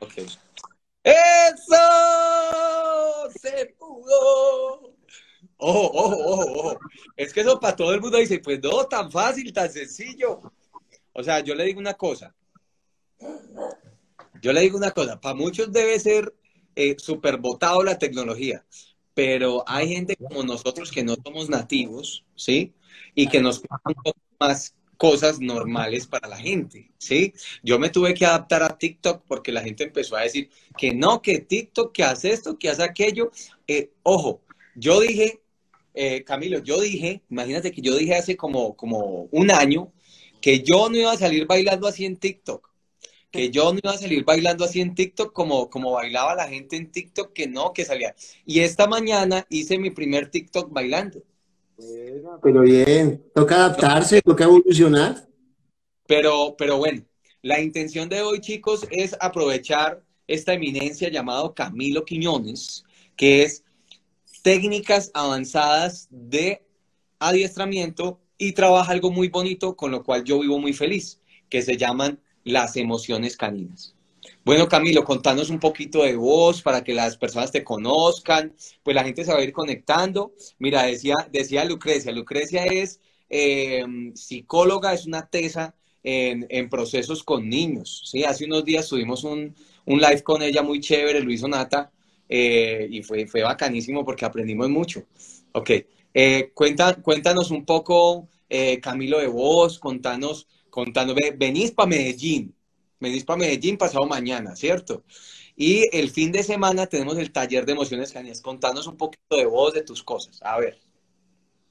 Ok. ¡Eso! ¡Se pudo! Ojo, ojo, ojo, ojo. Es que eso para todo el mundo dice, pues no, tan fácil, tan sencillo. O sea, yo le digo una cosa. Yo le digo una cosa. Para muchos debe ser eh, súper votado la tecnología, pero hay gente como nosotros que no somos nativos, ¿sí? Y que nos cuesta un poco más cosas normales para la gente, ¿sí? Yo me tuve que adaptar a TikTok porque la gente empezó a decir que no, que TikTok, que hace esto, que hace aquello. Eh, ojo, yo dije, eh, Camilo, yo dije, imagínate que yo dije hace como, como un año que yo no iba a salir bailando así en TikTok, que yo no iba a salir bailando así en TikTok como, como bailaba la gente en TikTok, que no, que salía. Y esta mañana hice mi primer TikTok bailando. Pero bien, toca adaptarse, toca evolucionar. Pero, pero bueno, la intención de hoy, chicos, es aprovechar esta eminencia llamado Camilo Quiñones, que es técnicas avanzadas de adiestramiento y trabaja algo muy bonito con lo cual yo vivo muy feliz, que se llaman las emociones caninas. Bueno, Camilo, contanos un poquito de vos para que las personas te conozcan, pues la gente se va a ir conectando. Mira, decía, decía Lucrecia, Lucrecia es eh, psicóloga, es una tesa en, procesos con niños. ¿sí? Hace unos días tuvimos un, live con ella muy chévere, Luis Onata, eh, y fue, fue bacanísimo porque aprendimos mucho. Ok, eh, cuéntanos un poco, Camilo, de vos, contanos, contanos, venís para Medellín, venís para Medellín pasado mañana, ¿cierto? Y el fin de semana tenemos el taller de emociones canías. Contanos un poquito de vos, de tus cosas. A ver.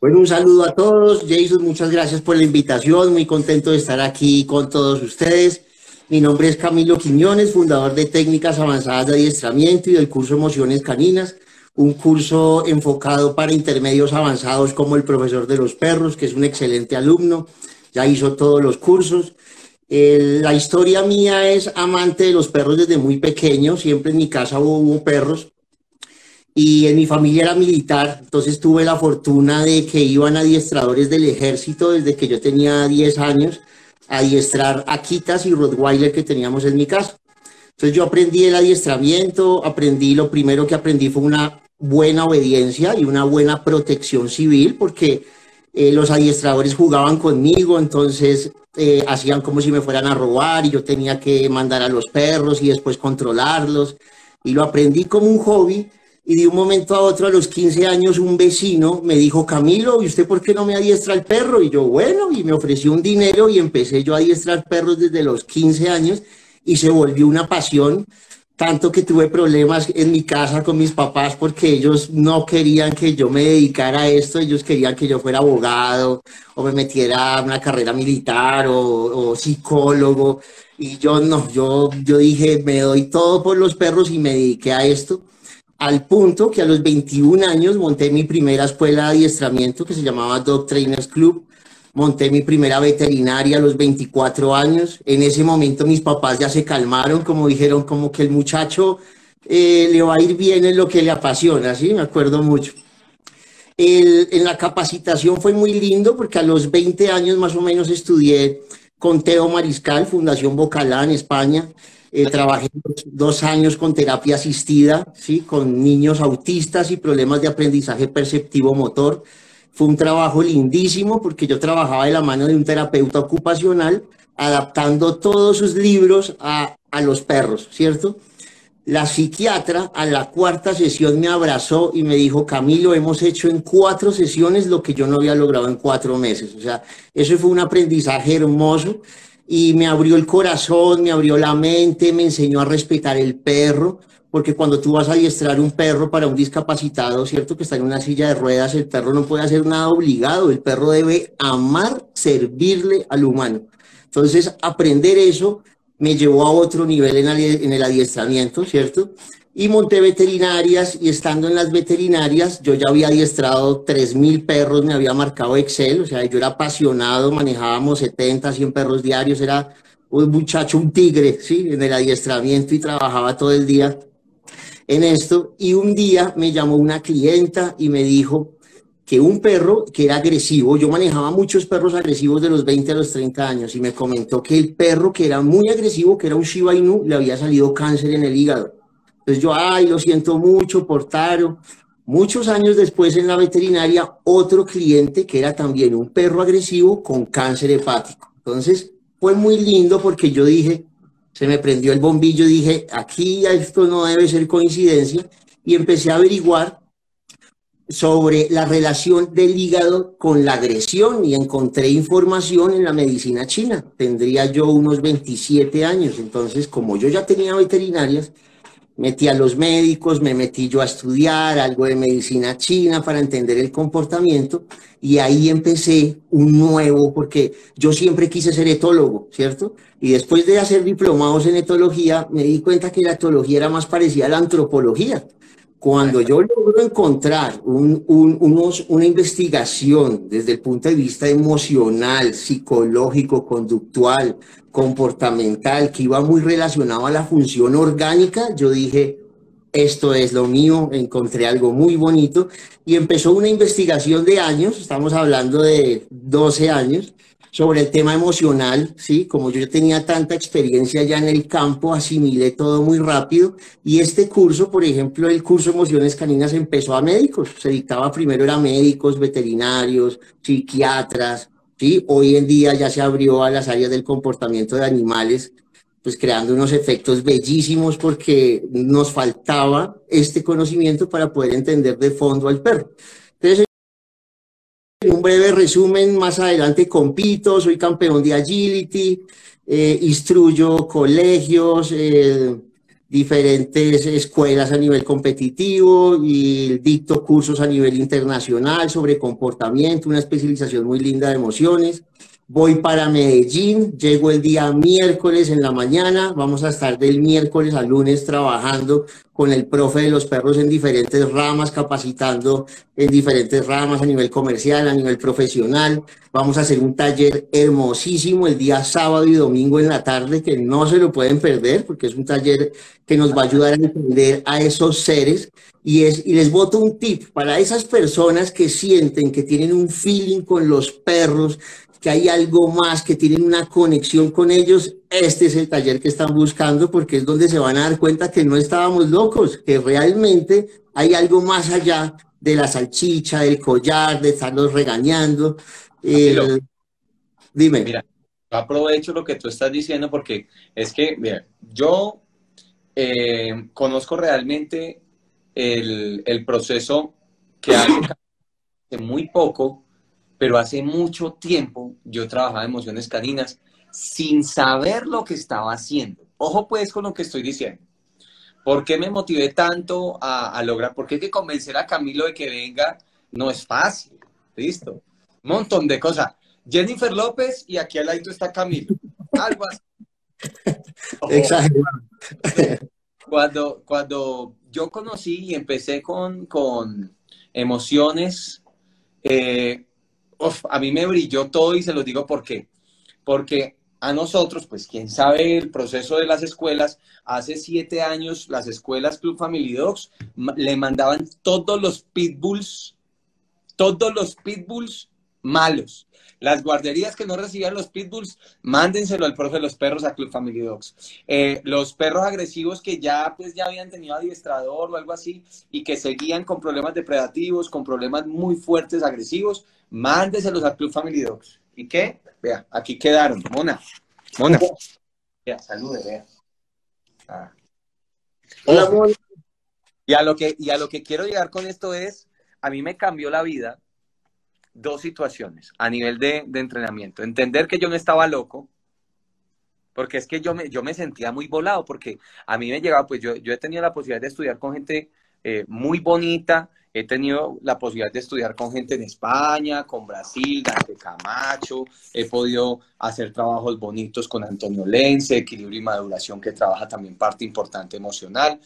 Bueno, un saludo a todos. Jason, muchas gracias por la invitación. Muy contento de estar aquí con todos ustedes. Mi nombre es Camilo Quiñones, fundador de Técnicas Avanzadas de Adiestramiento y del curso Emociones Caninas, un curso enfocado para intermedios avanzados como el profesor de los perros, que es un excelente alumno. Ya hizo todos los cursos la historia mía es amante de los perros desde muy pequeño, siempre en mi casa hubo, perros. Y en mi familia era militar, entonces tuve la fortuna de que iban adiestradores del ejército desde que yo tenía 10 años a adiestrar Akitas y Rottweiler que teníamos en mi casa. Entonces yo aprendí el adiestramiento, aprendí, lo primero que aprendí fue una buena obediencia y una buena protección civil, porque eh, los adiestradores jugaban conmigo, entonces eh, hacían como si me fueran a robar y yo tenía que mandar a los perros y después controlarlos. Y lo aprendí como un hobby y de un momento a otro, a los 15 años, un vecino me dijo, Camilo, ¿y usted por qué no me adiestra el perro? Y yo, bueno, y me ofreció un dinero y empecé yo a adiestrar perros desde los 15 años y se volvió una pasión tanto que tuve problemas en mi casa con mis papás porque ellos no querían que yo me dedicara a esto, ellos querían que yo fuera abogado o me metiera a una carrera militar o, psicólogo. Y yo no, yo, yo dije me doy todo por los perros y me dediqué a esto al punto que a los 21 años monté mi primera escuela de adiestramiento que se llamaba Dog Trainers Club monté mi primera veterinaria a los 24 años. En ese momento mis papás ya se calmaron, como dijeron, como que el muchacho eh, le va a ir bien en lo que le apasiona, ¿sí? Me acuerdo mucho. en la capacitación fue muy lindo porque a los 20 años más o menos estudié con Teo Mariscal, Fundación Bocalá en España. Eh, trabajé dos años con terapia asistida, ¿sí? con niños autistas y problemas de aprendizaje perceptivo motor. Fue un trabajo lindísimo porque yo trabajaba de la mano de un terapeuta ocupacional adaptando todos sus libros a, a los perros, ¿cierto? La psiquiatra a la cuarta sesión me abrazó y me dijo, Camilo, hemos hecho en cuatro sesiones lo que yo no había logrado en cuatro meses. O sea, eso fue un aprendizaje hermoso y me abrió el corazón, me abrió la mente, me enseñó a respetar el perro, porque cuando tú vas a adiestrar un perro para un discapacitado, ¿cierto? Que está en una silla de ruedas, el perro no puede hacer nada obligado, el perro debe amar, servirle al humano. Entonces, aprender eso me llevó a otro nivel en, el adiestramiento, ¿cierto? Y monté veterinarias y estando en las veterinarias, yo ya había adiestrado 3.000 perros, me había marcado Excel, o sea, yo era apasionado, manejábamos 70, 100 perros diarios, era un muchacho, un tigre, ¿sí? En el adiestramiento y trabajaba todo el día en esto y un día me llamó una clienta y me dijo que un perro que era agresivo, yo manejaba muchos perros agresivos de los 20 a los 30 años y me comentó que el perro que era muy agresivo, que era un Shiba Inu, le había salido cáncer en el hígado. Entonces yo, ay, lo siento mucho por Taro. Muchos años después en la veterinaria, otro cliente que era también un perro agresivo con cáncer hepático. Entonces fue muy lindo porque yo dije, se me prendió el bombillo, dije, aquí esto no debe ser coincidencia y empecé a averiguar sobre la relación del hígado con la agresión y encontré información en la medicina china. Tendría yo unos 27 años, entonces como yo ya tenía veterinarias, metí a los médicos, me metí yo a estudiar algo de medicina china para entender el comportamiento y ahí empecé un nuevo, porque yo siempre quise ser etólogo, ¿cierto? Y después de hacer diplomados en etología, me di cuenta que la etología era más parecida a la antropología. Cuando yo logro encontrar un, unos, una investigación desde el punto de vista emocional, psicológico, conductual, comportamental, que iba muy relacionado a la función orgánica, yo dije, esto es lo mío, encontré algo muy bonito y empezó una investigación de años, estamos hablando de 12 años, sobre el tema emocional, ¿sí? Como yo tenía tanta experiencia ya en el campo, asimilé todo muy rápido y este curso, por ejemplo, el curso Emociones Caninas empezó a médicos, se dictaba primero a médicos, veterinarios, psiquiatras, ¿sí? Hoy en día ya se abrió a las áreas del comportamiento de animales, pues creando unos efectos bellísimos porque nos faltaba este conocimiento para poder entender de fondo al perro. Un breve resumen, más adelante compito, soy campeón de agility, eh, instruyo colegios, eh, diferentes escuelas a nivel competitivo y dicto cursos a nivel internacional sobre comportamiento, una especialización muy linda de emociones. Voy para Medellín, llego el día miércoles en la mañana, vamos a estar del miércoles al lunes trabajando con el profe de los perros en diferentes ramas, capacitando en diferentes ramas a nivel comercial, a nivel profesional. Vamos a hacer un taller hermosísimo el día sábado y domingo en la tarde que no se lo pueden perder porque es un taller que nos va a ayudar a entender a esos seres y, y les voto un tip para esas personas que sienten que tienen un feeling con los perros, que hay algo más, que tienen una conexión con ellos, este es el taller que están buscando porque es donde se van a dar cuenta que no estábamos locos, que realmente hay algo más allá de la salchicha, del collar, de estarlos regañando. dime. Mira, aprovecho lo que tú estás diciendo porque es que, mira, yo eh, conozco realmente el, el proceso que hace muy poco pero hace mucho tiempo yo trabajaba en emociones caninas sin saber lo que estaba haciendo. Ojo pues con lo que estoy diciendo. ¿Por qué me motivé tanto a, lograr? Porque hay que convencer a Camilo de que venga no es fácil. Listo. Un montón de cosas. Jennifer López y aquí al lado está Camilo. Algo así. Cuando, cuando yo conocí y empecé con, con emociones, eh, a mí me brilló todo y se los digo por qué. Porque a nosotros, pues quién sabe el proceso de las escuelas, hace siete años las escuelas Club Family Dogs le mandaban todos los pitbulls, todos los pitbulls malos. Las guarderías que no recibían los pitbulls, mándenselo al profe de los perros a Club Family Dogs. Eh, los perros agresivos que ya, pues, ya habían tenido adiestrador o algo así y que seguían con problemas depredativos, con problemas muy fuertes agresivos, mándeselos a Club Family Dogs. ¿Y qué? Vea, aquí quedaron. Mona, Mona. Vea, salude, vea. Ah. Hola, Mona. Y a, lo que, y a lo que quiero llegar con esto es, a mí me cambió la vida dos situaciones a nivel de, entrenamiento. Entender que yo no estaba loco, porque es que yo me, yo me sentía muy volado, porque a mí me llegaba, pues yo, yo he tenido la posibilidad de estudiar con gente eh, muy bonita, He tenido la posibilidad de estudiar con gente en España, con Brasil, Dante Camacho. He podido hacer trabajos bonitos con Antonio Lense, equilibrio y maduración, que trabaja también parte importante emocional.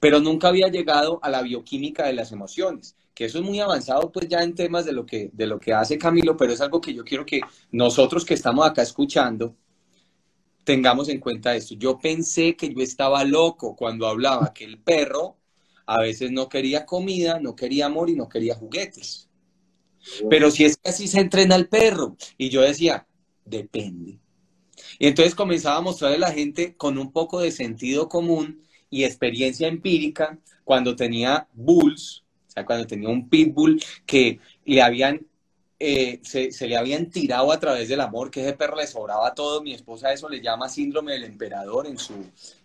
Pero nunca había llegado a la bioquímica de las emociones, que eso es muy avanzado, pues ya en temas de lo que, de lo que hace Camilo, pero es algo que yo quiero que nosotros que estamos acá escuchando, tengamos en cuenta esto. Yo pensé que yo estaba loco cuando hablaba que el perro a veces no quería comida, no quería amor y no quería juguetes. pero si es que así se entrena el perro. Y yo decía, depende. Y entonces comenzaba a mostrarle a la gente con un poco de sentido común y experiencia empírica cuando tenía bulls, cuando tenía un pitbull que le habían, eh, se, le habían tirado a través del amor, que ese perro le sobraba todo. Mi esposa eso le llama síndrome del emperador en su,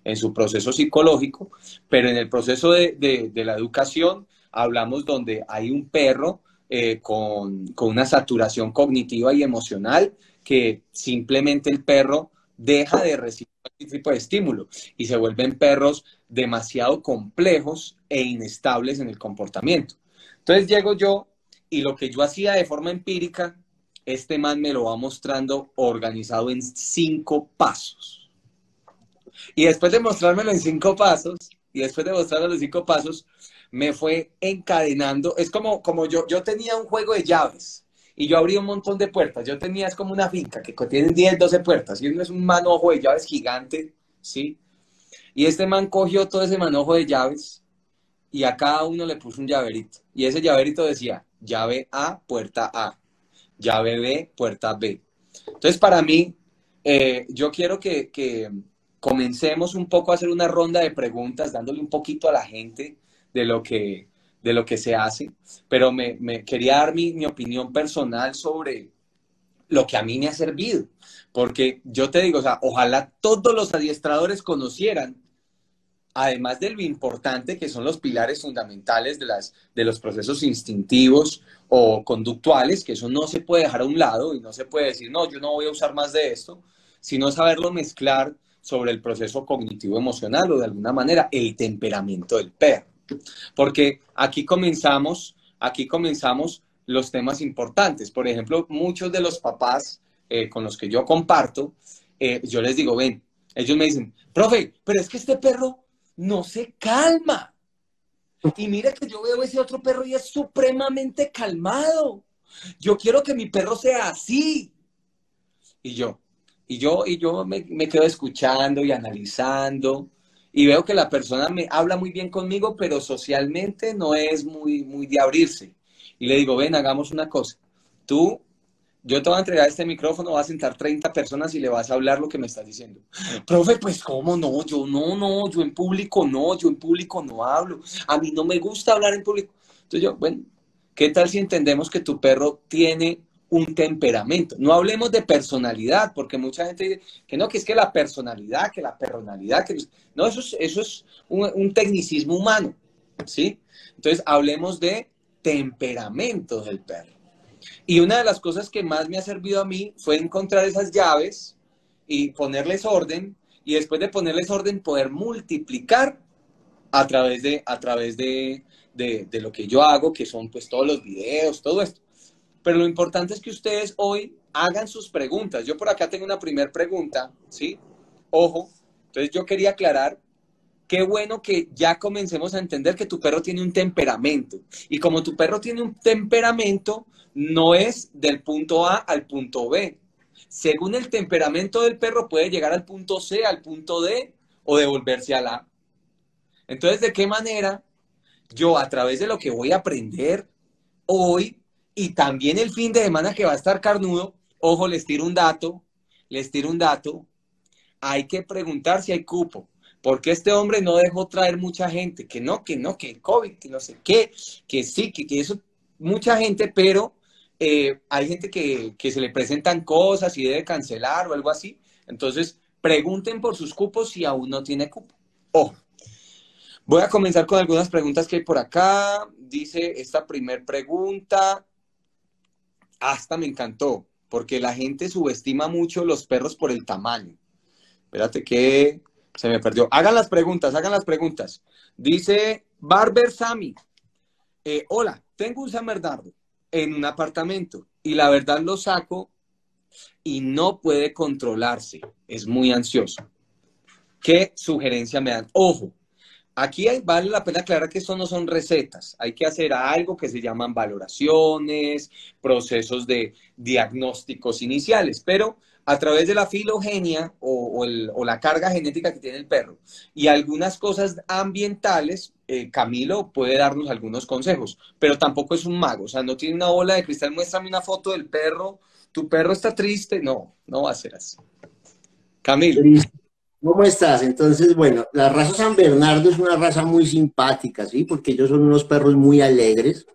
en su proceso psicológico, pero en el proceso de, la educación hablamos donde hay un perro eh, con, con una saturación cognitiva y emocional que simplemente el perro deja de recibir este tipo de estímulo y se vuelven perros demasiado complejos e inestables en el comportamiento. Entonces llego yo y lo que yo hacía de forma empírica, este man me lo va mostrando organizado en cinco pasos. Y después de mostrármelo en cinco pasos, y después de mostrarme en cinco pasos, me fue encadenando. Es como, como yo, yo tenía un juego de llaves y yo abrí un montón de puertas. Yo tenía, es como una finca que tiene 10, 12 puertas y uno es un manojo de llaves gigante, ¿sí? Y este man cogió todo ese manojo de llaves y a cada uno le puso un llaverito. Y ese llaverito decía, llave A, puerta A, llave B, puerta B. Entonces, para mí, eh, yo quiero que, que comencemos un poco a hacer una ronda de preguntas, dándole un poquito a la gente de lo que, de lo que se hace, pero me, quería dar mi, opinión personal sobre lo que a mí me ha servido, porque yo te digo, o sea, ojalá todos los adiestradores conocieran, además de lo importante que son los pilares fundamentales de, las, de los procesos instintivos o conductuales, que eso no se puede dejar a un lado y no se puede decir, no, yo no voy a usar más de esto, sino saberlo mezclar sobre el proceso cognitivo emocional o de alguna manera el temperamento del perro. Porque aquí comenzamos, aquí comenzamos los temas importantes. Por ejemplo, muchos de los papás eh, con los que yo comparto, eh, yo les digo, ven, ellos me dicen, profe, pero es que este perro no se calma. Y mire que yo veo ese otro perro y es supremamente calmado. Yo quiero que mi perro sea así. Y yo, y yo, y yo me, me quedo escuchando y analizando y veo que la persona me habla muy bien conmigo, pero socialmente no es muy, muy de abrirse. Y le digo, ven, hagamos una cosa. Tú, yo te voy a entregar este micrófono, vas a sentar 30 personas y le vas a hablar lo que me estás diciendo. Profe, pues cómo no, yo no, no, yo en público no, yo en público no hablo. A mí no me gusta hablar en público. Entonces yo, bueno, ¿qué tal si entendemos que tu perro tiene un temperamento. No hablemos de personalidad, porque mucha gente dice que no, que es que la personalidad, que la personalidad, que no, eso es, eso es un, tecnicismo humano, ¿sí? Entonces, hablemos de temperamento del perro. Y una de las cosas que más me ha servido a mí fue encontrar esas llaves y ponerles orden, y después de ponerles orden, poder multiplicar a través de, a través de, de, lo que yo hago, que son pues todos los videos, todo esto. Pero lo importante es que ustedes hoy hagan sus preguntas. Yo por acá tengo una primera pregunta, ¿sí? Ojo, entonces yo quería aclarar, qué bueno que ya comencemos a entender que tu perro tiene un temperamento. Y como tu perro tiene un temperamento, no es del punto A al punto B. Según el temperamento del perro puede llegar al punto C, al punto D o devolverse al A. Entonces, ¿de qué manera yo a través de lo que voy a aprender hoy y también el fin de semana que va a estar carnudo, ojo, les tiro un dato, les tiro un dato, hay que preguntar si hay cupo, porque este hombre no dejó traer mucha gente, que no, que no, que el COVID, que no sé qué, que sí, que, eso, mucha gente, pero eh, hay gente que, que se le presentan cosas y debe cancelar o algo así. Entonces, pregunten por sus cupos si aún no tiene cupo. Ojo. Voy a comenzar con algunas preguntas que hay por acá. Dice esta primer pregunta, hasta me encantó, porque la gente subestima mucho los perros por el tamaño. Espérate que se me perdió. Hagan las preguntas, hagan las preguntas. Dice Barber Sammy. Eh, hola, tengo un San Bernardo en un apartamento y la verdad lo saco y no puede controlarse. Es muy ansioso. ¿Qué sugerencia me dan? Ojo, Aquí vale la pena aclarar que esto no son recetas, hay que hacer algo que se llaman valoraciones, procesos de diagnósticos iniciales, pero a través de la filogenia o, la carga genética que tiene el perro y algunas cosas ambientales, eh, Camilo puede darnos algunos consejos, pero tampoco es un mago, o sea, no tiene una bola de cristal, muéstrame una foto del perro, tu perro está triste, no, no va a ser así. Camilo. ¿Cómo estás? Entonces, bueno, la raza San Bernardo es una raza muy simpática, ¿sí? Porque ellos son unos perros muy alegres,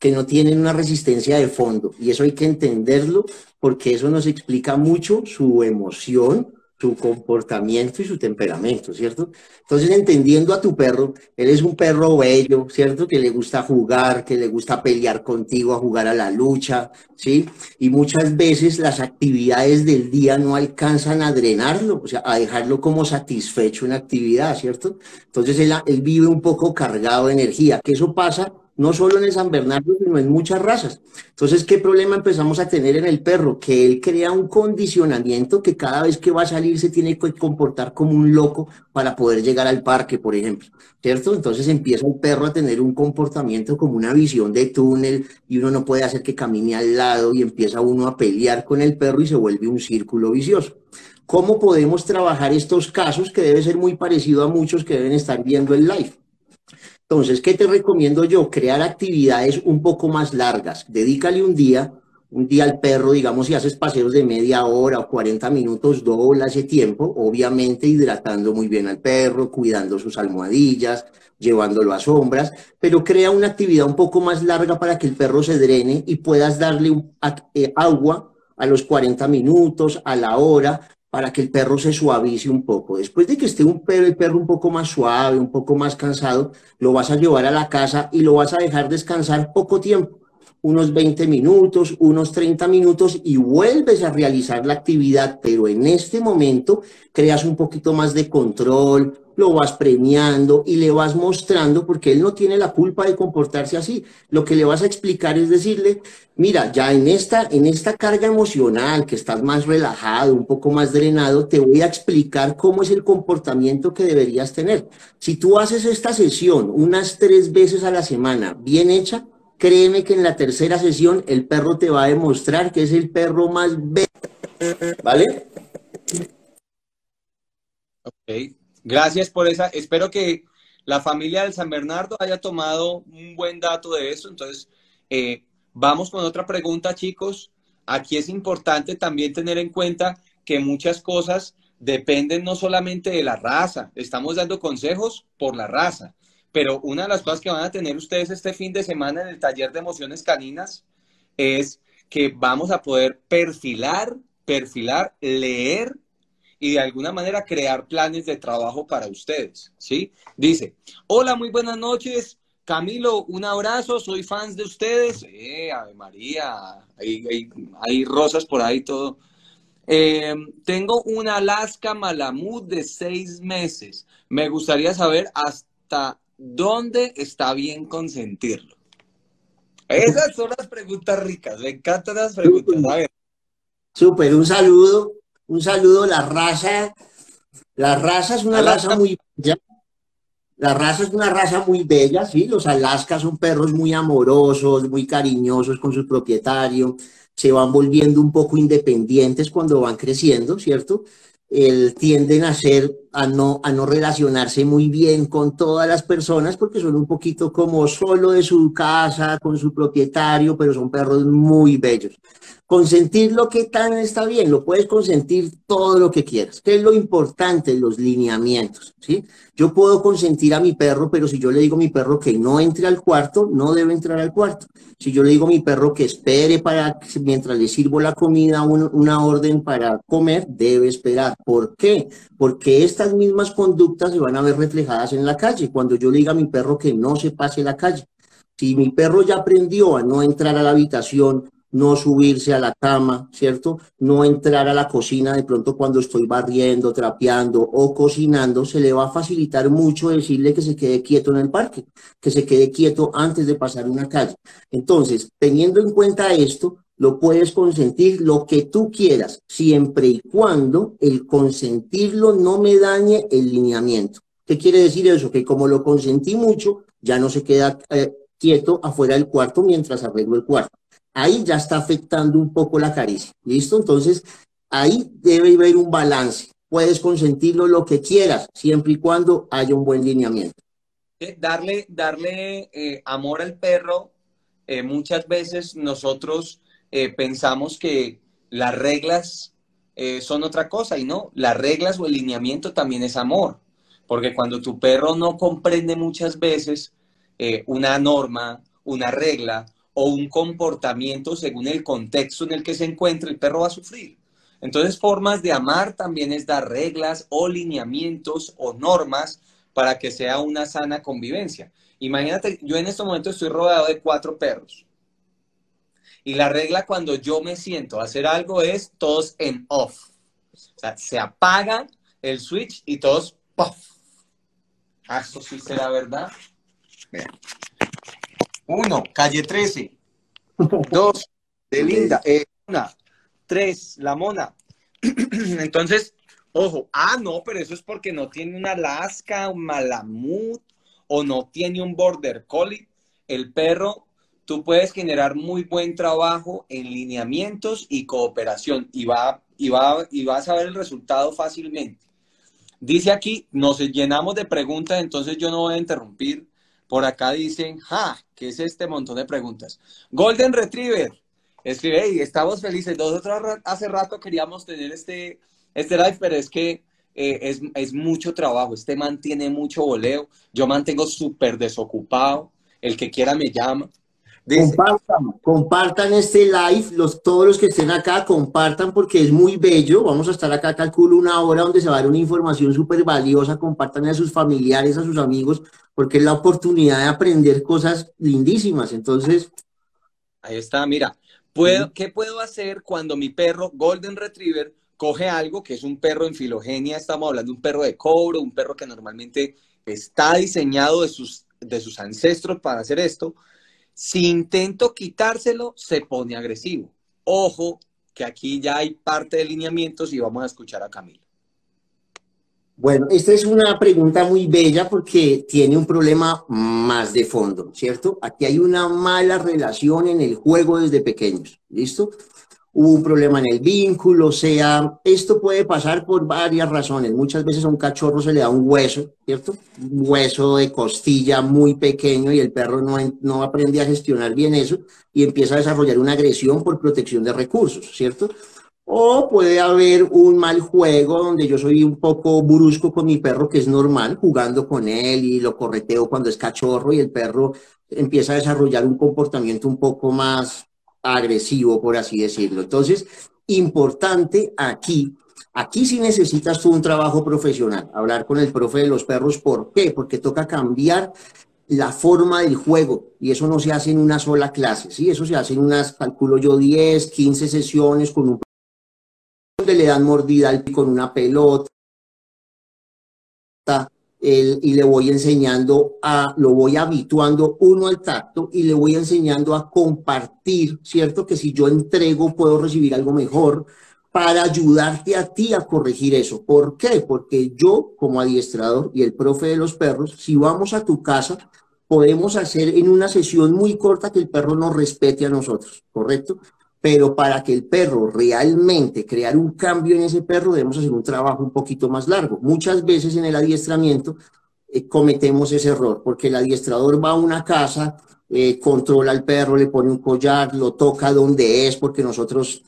que no tienen una resistencia de fondo. Y eso hay que entenderlo porque eso nos explica mucho su emoción, su comportamiento y su temperamento, ¿cierto? Entonces, entendiendo a tu perro, él es un perro bello, ¿cierto? Que le gusta jugar, que le gusta pelear contigo, a jugar a la lucha, ¿sí? Y muchas veces las actividades del día no alcanzan a drenarlo, o sea, a dejarlo como satisfecho en actividad, ¿cierto? Entonces, él, él vive un poco cargado de energía, que eso pasa no solo en el San Bernardo, sino en muchas razas. Entonces, ¿qué problema empezamos a tener en el perro? Que él crea un condicionamiento que cada vez que va a salir se tiene que comportar como un loco para poder llegar al parque, por ejemplo, ¿cierto? Entonces empieza el perro a tener un comportamiento como una visión de túnel y uno no puede hacer que camine al lado y empieza uno a pelear con el perro y se vuelve un círculo vicioso. ¿Cómo podemos trabajar estos casos que debe ser muy parecido a muchos que deben estar viendo el live? Entonces, ¿qué te recomiendo yo? Crear actividades un poco más largas. Dedícale un día, un día al perro, digamos, si haces paseos de media hora o 40 minutos, dobla ese tiempo, obviamente hidratando muy bien al perro, cuidando sus almohadillas, llevándolo a sombras, pero crea una actividad un poco más larga para que el perro se drene y puedas darle eh, agua a los 40 minutos, a la hora, para que el perro se suavice un poco. Después de que esté un perro, el perro un poco más suave, un poco más cansado, lo vas a llevar a la casa y lo vas a dejar descansar poco tiempo, unos 20 minutos, unos 30 minutos y vuelves a realizar la actividad, pero en este momento creas un poquito más de control, lo vas premiando y le vas mostrando, porque él no tiene la culpa de comportarse así. Lo que le vas a explicar es decirle, mira, ya en esta, en esta carga emocional, que estás más relajado, un poco más drenado, te voy a explicar cómo es el comportamiento que deberías tener. Si tú haces esta sesión unas tres veces a la semana, bien hecha, créeme que en la tercera sesión el perro te va a demostrar que es el perro más bello. ¿Vale? Ok, Gracias por esa. Espero que la familia del San Bernardo haya tomado un buen dato de eso. Entonces, eh, vamos con otra pregunta, chicos. Aquí es importante también tener en cuenta que muchas cosas dependen no solamente de la raza. Estamos dando consejos por la raza. Pero una de las cosas que van a tener ustedes este fin de semana en el taller de emociones caninas es que vamos a poder perfilar, perfilar, leer y de alguna manera crear planes de trabajo para ustedes, ¿sí? Dice, hola, muy buenas noches. Camilo, un abrazo, soy fans de ustedes. Eh, Ave María, hay, rosas por ahí todo. Eh, tengo una Alaska Malamut de seis meses. Me gustaría saber hasta dónde está bien consentirlo. Esas son las preguntas ricas, me encantan las preguntas. Súper, un saludo un saludo, la raza. La raza es una raza muy bella. La raza es una raza muy bella, sí. Los Alaskas son perros muy amorosos, muy cariñosos con su propietario. Se van volviendo un poco independientes cuando van creciendo, ¿cierto? El, tienden a ser, a no, a no relacionarse muy bien con todas las personas porque son un poquito como solo de su casa, con su propietario, pero son perros muy bellos. Consentir lo que tan está bien, lo puedes consentir todo lo que quieras. ¿Qué es lo importante? Los lineamientos, ¿sí? Yo puedo consentir a mi perro, pero si yo le digo a mi perro que no entre al cuarto, no debe entrar al cuarto. Si yo le digo a mi perro que espere para, mientras le sirvo la comida, una orden para comer, debe esperar. ¿Por qué? Porque estas mismas conductas se van a ver reflejadas en la calle. Cuando yo le diga a mi perro que no se pase la calle. Si mi perro ya aprendió a no entrar a la habitación, no subirse a la cama, ¿cierto? No entrar a la cocina de pronto cuando estoy barriendo, trapeando o cocinando, se le va a facilitar mucho decirle que se quede quieto en el parque, que se quede quieto antes de pasar una calle. Entonces, teniendo en cuenta esto, lo puedes consentir lo que tú quieras, siempre y cuando el consentirlo no me dañe el lineamiento. ¿Qué quiere decir eso? Que como lo consentí mucho, ya no se queda eh, quieto afuera del cuarto mientras arreglo el cuarto ahí ya está afectando un poco la caricia. ¿Listo? Entonces, ahí debe haber un balance. Puedes consentirlo lo que quieras, siempre y cuando haya un buen lineamiento. Darle, darle eh, amor al perro, eh, muchas veces nosotros eh, pensamos que las reglas son otra cosa y no, las reglas o el lineamiento también es amor, porque cuando tu perro no comprende muchas veces una norma, una regla o un comportamiento según el contexto en el que se encuentra, el perro va a sufrir. Entonces, formas de amar también es dar reglas o lineamientos o normas para que sea una sana convivencia. Imagínate, yo en este momento estoy rodeado de cuatro perros. Y la regla cuando yo me siento a hacer algo es todos en off. O sea, se apaga el switch y todos puff. Ah, eso sí será verdad. Uno, calle 13. Dos, de Linda. Eh, una, tres, la mona. Entonces, ojo, ah, no, pero eso es porque no tiene una Alaska, un Malamut o no tiene un Border Collie. El perro, tú puedes generar muy buen trabajo en lineamientos y cooperación y, va, y, va, y vas a ver el resultado fácilmente. Dice aquí, nos llenamos de preguntas, entonces yo no voy a interrumpir. Por acá dicen, ja, ¿qué es este montón de preguntas? Golden Retriever, escribe, hey, estamos felices. Nosotros hace rato queríamos tener este, este live, pero es que eh, es, mucho trabajo. Este mantiene mucho voleo. Yo mantengo súper desocupado. El que quiera me llama. Compartan, compartan este live, los, todos los que estén acá, compartan porque es muy bello. Vamos a estar acá, calculo, una hora donde se va a dar una información súper valiosa. Compartan a sus familiares, a sus amigos, porque es la oportunidad de aprender cosas lindísimas. Entonces. Ahí está, mira. ¿Puedo, ¿Qué puedo hacer cuando mi perro Golden Retriever coge algo que es un perro en filogenia? Estamos hablando de un perro de cobro, un perro que normalmente está diseñado de sus, de sus ancestros para hacer esto. Si intento quitárselo, se pone agresivo. Ojo, que aquí ya hay parte de lineamientos y vamos a escuchar a Camilo. Bueno, esta es una pregunta muy bella porque tiene un problema más de fondo, ¿cierto? Aquí hay una mala relación en el juego desde pequeños, ¿listo? Hubo un problema en el vínculo, o sea, esto puede pasar por varias razones. Muchas veces a un cachorro se le da un hueso, ¿cierto? Un hueso de costilla muy pequeño y el perro no, no aprende a gestionar bien eso y empieza a desarrollar una agresión por protección de recursos, ¿cierto? O puede haber un mal juego donde yo soy un poco brusco con mi perro, que es normal, jugando con él y lo correteo cuando es cachorro y el perro empieza a desarrollar un comportamiento un poco más agresivo, por así decirlo. Entonces, importante aquí, aquí sí necesitas tú un trabajo profesional, hablar con el profe de los perros. ¿Por qué? Porque toca cambiar la forma del juego y eso no se hace en una sola clase, ¿sí? Eso se hace en unas, calculo yo, 10, 15 sesiones con un le dan mordida al con una pelota y le voy enseñando a, lo voy habituando uno al tacto y le voy enseñando a compartir, ¿cierto? Que si yo entrego puedo recibir algo mejor para ayudarte a ti a corregir eso. ¿Por qué? Porque yo como adiestrador y el profe de los perros, si vamos a tu casa, podemos hacer en una sesión muy corta que el perro nos respete a nosotros, ¿correcto? Pero para que el perro realmente crear un cambio en ese perro debemos hacer un trabajo un poquito más largo. Muchas veces en el adiestramiento eh, cometemos ese error, porque el adiestrador va a una casa, eh, controla al perro, le pone un collar, lo toca donde es, porque nosotros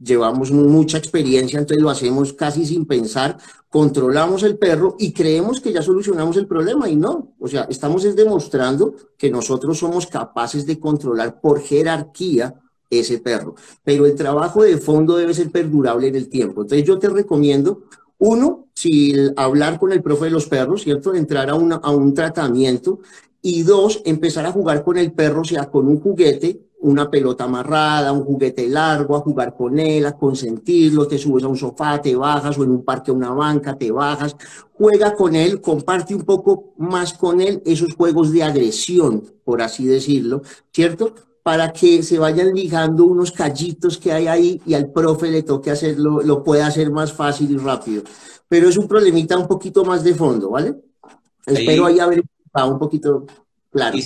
llevamos mucha experiencia, entonces lo hacemos casi sin pensar, controlamos el perro y creemos que ya solucionamos el problema y no, o sea, estamos demostrando que nosotros somos capaces de controlar por jerarquía ese perro. Pero el trabajo de fondo debe ser perdurable en el tiempo. Entonces yo te recomiendo, uno, si hablar con el profe de los perros, ¿cierto? Entrar a, una, a un tratamiento. Y dos, empezar a jugar con el perro, sea con un juguete, una pelota amarrada, un juguete largo, a jugar con él, a consentirlo, te subes a un sofá, te bajas, o en un parque a una banca, te bajas, juega con él, comparte un poco más con él esos juegos de agresión, por así decirlo, ¿cierto? Para que se vayan ligando unos callitos que hay ahí y al profe le toque hacerlo, lo pueda hacer más fácil y rápido. Pero es un problemita un poquito más de fondo, ¿vale? Espero ahí haber un poquito claro.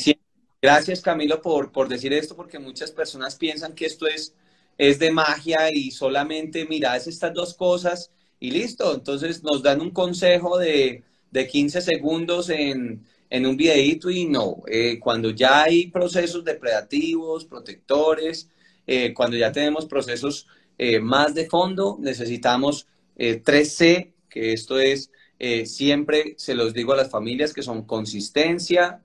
gracias Camilo por, por decir esto, porque muchas personas piensan que esto es es de magia y solamente miras estas dos cosas y listo. Entonces nos dan un consejo de, de 15 segundos en, en un videíto y no. Eh, cuando ya hay procesos depredativos, protectores, eh, cuando ya tenemos procesos eh, más de fondo, necesitamos 3C, que esto es, siempre se los digo a las familias que son consistencia,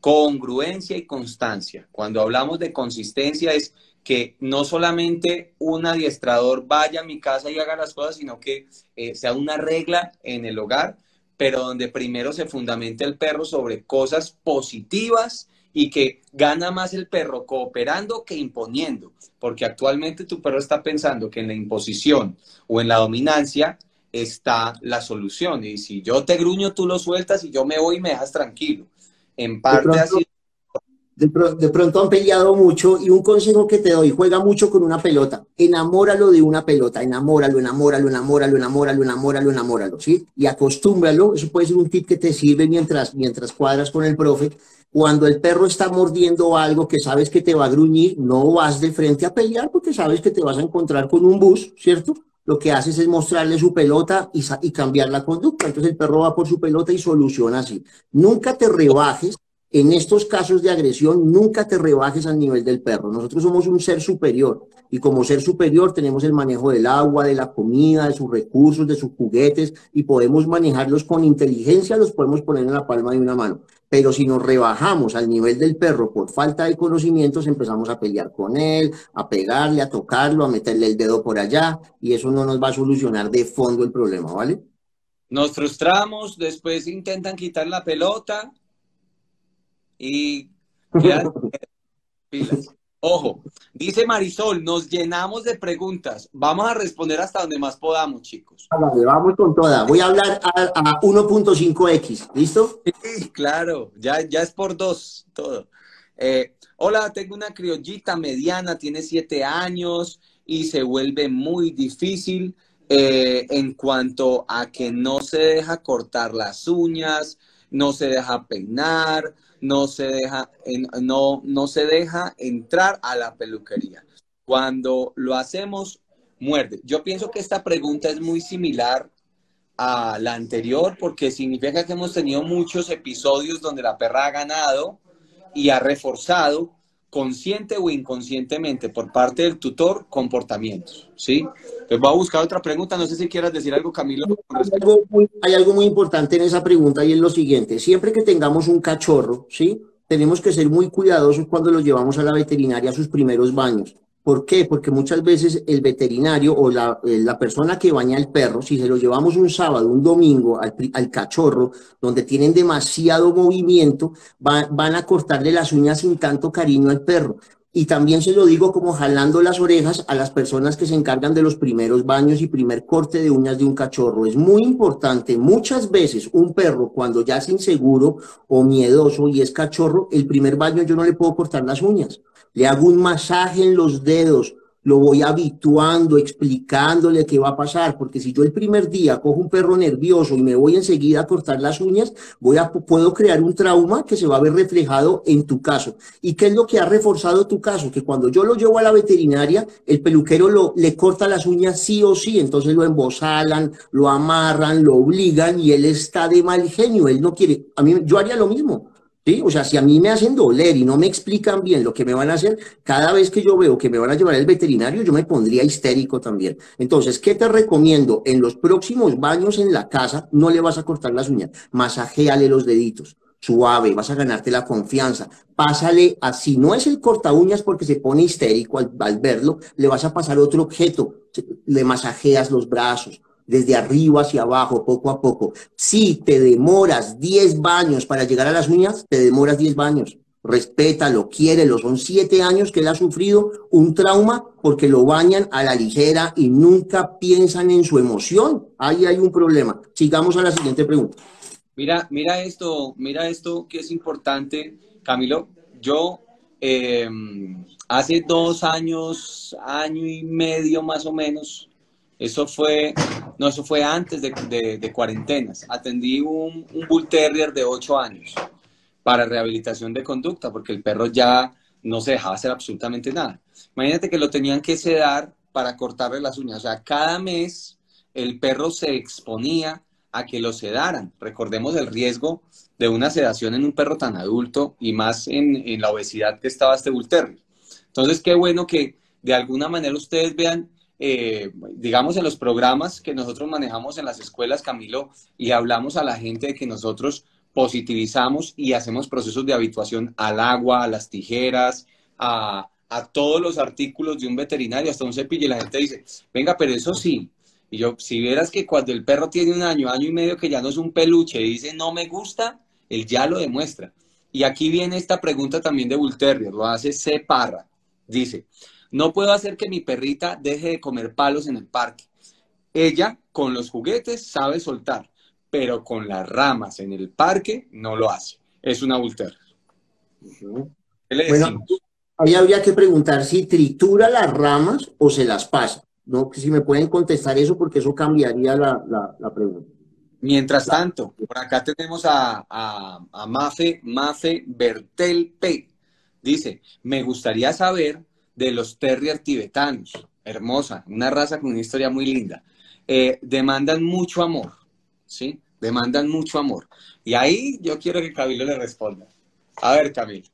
congruencia y constancia. Cuando hablamos de consistencia es que no solamente un adiestrador vaya a mi casa y haga las cosas, sino que sea una regla en el hogar pero donde primero se fundamenta el perro sobre cosas positivas y que gana más el perro cooperando que imponiendo, porque actualmente tu perro está pensando que en la imposición o en la dominancia está la solución. Y si yo te gruño, tú lo sueltas y yo me voy y me dejas tranquilo. En parte así de, pronto han peleado mucho y un consejo que te doy, juega mucho con una pelota, enamóralo de una pelota, enamóralo, enamóralo, enamóralo, enamóralo, enamóralo, enamóralo, ¿sí? Y acostúmbralo, eso puede ser un tip que te sirve mientras, mientras cuadras con el profe. Cuando el perro está mordiendo algo que sabes que te va a gruñir, no vas de frente a pelear porque sabes que te vas a encontrar con un bus, ¿cierto? Lo que haces es mostrarle su pelota y, y cambiar la conducta. Entonces el perro va por su pelota y soluciona así. Nunca te rebajes en estos casos de agresión, nunca te rebajes al nivel del perro. Nosotros somos un ser superior y como ser superior tenemos el manejo del agua, de la comida, de sus recursos, de sus juguetes y podemos manejarlos con inteligencia, los podemos poner en la palma de una mano. Pero si nos rebajamos al nivel del perro por falta de conocimientos, empezamos a pelear con él, a pegarle, a tocarlo, a meterle el dedo por allá y eso no nos va a solucionar de fondo el problema, ¿vale? Nos frustramos, después intentan quitar la pelota y Ojo, dice Marisol, nos llenamos de preguntas. Vamos a responder hasta donde más podamos, chicos. vamos con toda. Voy a hablar a, 1.5x, ¿listo? Sí, claro, ya, ya es por dos, todo. Eh, hola, tengo una criollita mediana, tiene siete años y se vuelve muy difícil eh, en cuanto a que no se deja cortar las uñas, no se deja peinar, no se deja, no, no se deja entrar a la peluquería. Cuando lo hacemos, muerde. Yo pienso que esta pregunta es muy similar a la anterior porque significa que hemos tenido muchos episodios donde la perra ha ganado y ha reforzado consciente o inconscientemente por parte del tutor comportamientos, ¿sí? Entonces voy a buscar otra pregunta, no sé si quieras decir algo, Camilo. Hay algo, muy, importante en esa pregunta y es lo siguiente, siempre que tengamos un cachorro, ¿sí? Tenemos que ser muy cuidadosos cuando lo llevamos a la veterinaria a sus primeros baños. ¿Por qué? Porque muchas veces el veterinario o la, eh, la, persona que baña el perro, si se lo llevamos un sábado, un domingo al, al cachorro, donde tienen demasiado movimiento, van a cortarle las uñas sin tanto cariño al perro. Y también se lo digo como jalando las orejas a las personas que se encargan de los primeros baños y primer corte de uñas de un cachorro. Es muy importante, muchas veces un perro cuando ya es inseguro o miedoso y es cachorro, el primer baño yo no le puedo cortar las uñas le hago un masaje en los dedos, lo voy habituando, explicándole qué va a pasar, porque si yo el primer día cojo un perro nervioso y me voy enseguida a cortar las uñas, voy a, puedo crear un trauma que se va a ver reflejado en tu caso. ¿Y qué es lo que ha reforzado tu caso? Que cuando yo lo llevo a la veterinaria, el peluquero lo, le corta las uñas sí o sí, entonces lo embosalan, lo amarran, lo obligan y él está de mal genio, él no quiere, a mí yo haría lo mismo. ¿Sí? O sea, si a mí me hacen doler y no me explican bien lo que me van a hacer, cada vez que yo veo que me van a llevar el veterinario, yo me pondría histérico también. Entonces, ¿qué te recomiendo? En los próximos baños en la casa, no le vas a cortar las uñas, masajéale los deditos. Suave, vas a ganarte la confianza. Pásale así, no es el corta uñas porque se pone histérico al, al verlo, le vas a pasar otro objeto, le masajeas los brazos, desde arriba hacia abajo, poco a poco. Si te demoras 10 baños para llegar a las uñas, te demoras 10 baños. Respétalo, quiérelo. Son 7 años que él ha sufrido un trauma porque lo bañan a la ligera y nunca piensan en su emoción. Ahí hay un problema. Sigamos a la siguiente pregunta. Mira, mira esto, mira esto que es importante, Camilo. Yo eh, hace dos años, año y medio más o menos, eso fue, no, eso fue antes de, cuarentenas. Atendí un, un Bull Terrier de 8 años para rehabilitación de conducta, porque el perro ya no se dejaba hacer absolutamente nada. Imagínate que lo tenían que sedar para cortarle las uñas. O sea, cada mes el perro se exponía a que lo sedaran. Recordemos el riesgo de una sedación en un perro tan adulto y más en, la obesidad que estaba este Bull Entonces, qué bueno que de alguna manera ustedes vean, eh, digamos, en los programas que nosotros manejamos en las escuelas, Camilo, y hablamos a la gente de que nosotros positivizamos y hacemos procesos de habituación al agua, a las tijeras, a, a todos los artículos de un veterinario, hasta un cepillo, y la gente dice, venga, pero eso sí, y yo, si vieras que cuando el perro tiene un año, año y medio que ya no es un peluche y dice no me gusta, él ya lo demuestra. Y aquí viene esta pregunta también de Bull lo hace C. Parra. Dice, no puedo hacer que mi perrita deje de comer palos en el parque. Ella con los juguetes sabe soltar, pero con las ramas en el parque no lo hace. Es una Bull Bueno, ahí habría que preguntar si tritura las ramas o se las pasa. No, si me pueden contestar eso, porque eso cambiaría la, pregunta. Mientras tanto, por acá tenemos a, a, Mafe, Mafe Bertel P. Dice, me gustaría saber de los terrier tibetanos. Hermosa, una raza con una historia muy linda. Eh, demandan mucho amor, ¿sí? Demandan mucho amor. Y ahí yo quiero que Camilo le responda. A ver, Camilo.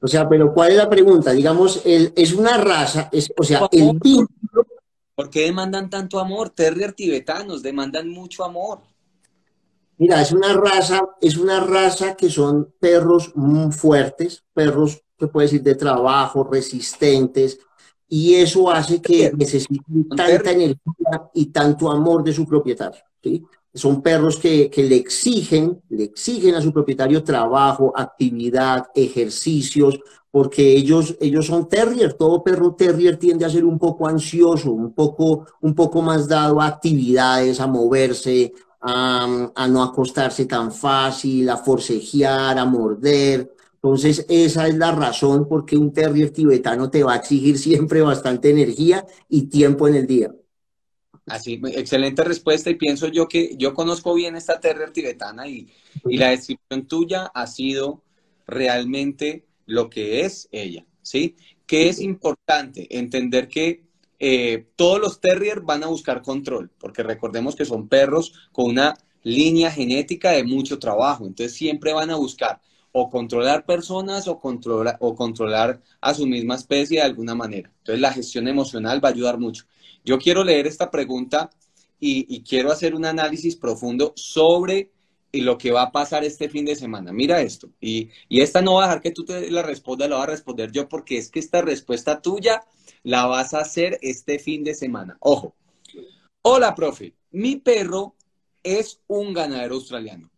O sea, pero ¿cuál es la pregunta? Digamos, es una raza, es, o sea, el vínculo. ¿Por qué demandan tanto amor? Terrier tibetanos demandan mucho amor. Mira, es una raza, es una raza que son perros muy fuertes, perros, se puede decir, de trabajo, resistentes, y eso hace que necesiten tanta energía y tanto amor de su propietario. ¿sí? son perros que, le exigen, le exigen a su propietario trabajo, actividad, ejercicios, porque ellos, ellos son terrier, todo perro terrier tiende a ser un poco ansioso, un poco, un poco más dado a actividades, a moverse, a, a no acostarse tan fácil, a forcejear, a morder. Entonces, esa es la razón por qué un terrier tibetano te va a exigir siempre bastante energía y tiempo en el día. Así, excelente respuesta y pienso yo que yo conozco bien esta terrier tibetana y, la descripción tuya ha sido realmente lo que es ella, ¿sí? Que es importante entender que eh, todos los terriers van a buscar control, porque recordemos que son perros con una línea genética de mucho trabajo, entonces siempre van a buscar o controlar personas o controlar, o controlar a su misma especie de alguna manera. Entonces la gestión emocional va a ayudar mucho. Yo quiero leer esta pregunta y, quiero hacer un análisis profundo sobre lo que va a pasar este fin de semana. Mira esto. Y, esta no va a dejar que tú te la respondas, la voy a responder yo porque es que esta respuesta tuya la vas a hacer este fin de semana. Ojo. Hola, profe. Mi perro es un ganadero australiano.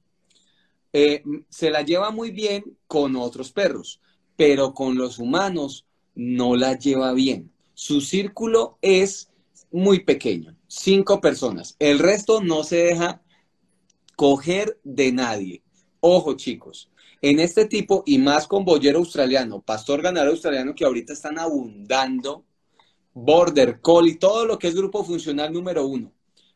Eh, se la lleva muy bien con otros perros, pero con los humanos no la lleva bien. Su círculo es muy pequeño, cinco personas. El resto no se deja coger de nadie. Ojo, chicos, en este tipo, y más con boyero australiano, pastor ganador australiano que ahorita están abundando, border collie, todo lo que es grupo funcional número uno,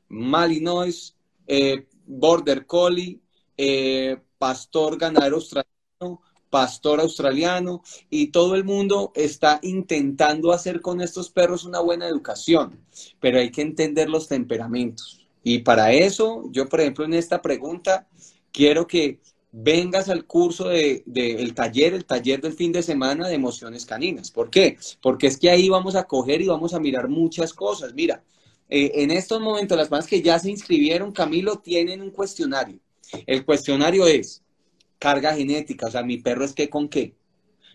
Malinois, eh, border collie, eh, pastor ganadero australiano, pastor australiano, y todo el mundo está intentando hacer con estos perros una buena educación, pero hay que entender los temperamentos. Y para eso, yo, por ejemplo, en esta pregunta, quiero que vengas al curso del de, taller, el taller del fin de semana de emociones caninas. ¿Por qué? Porque es que ahí vamos a coger y vamos a mirar muchas cosas. Mira, eh, en estos momentos las personas que ya se inscribieron, Camilo, tienen un cuestionario. El cuestionario es, carga genética, o sea, mi perro es qué con qué.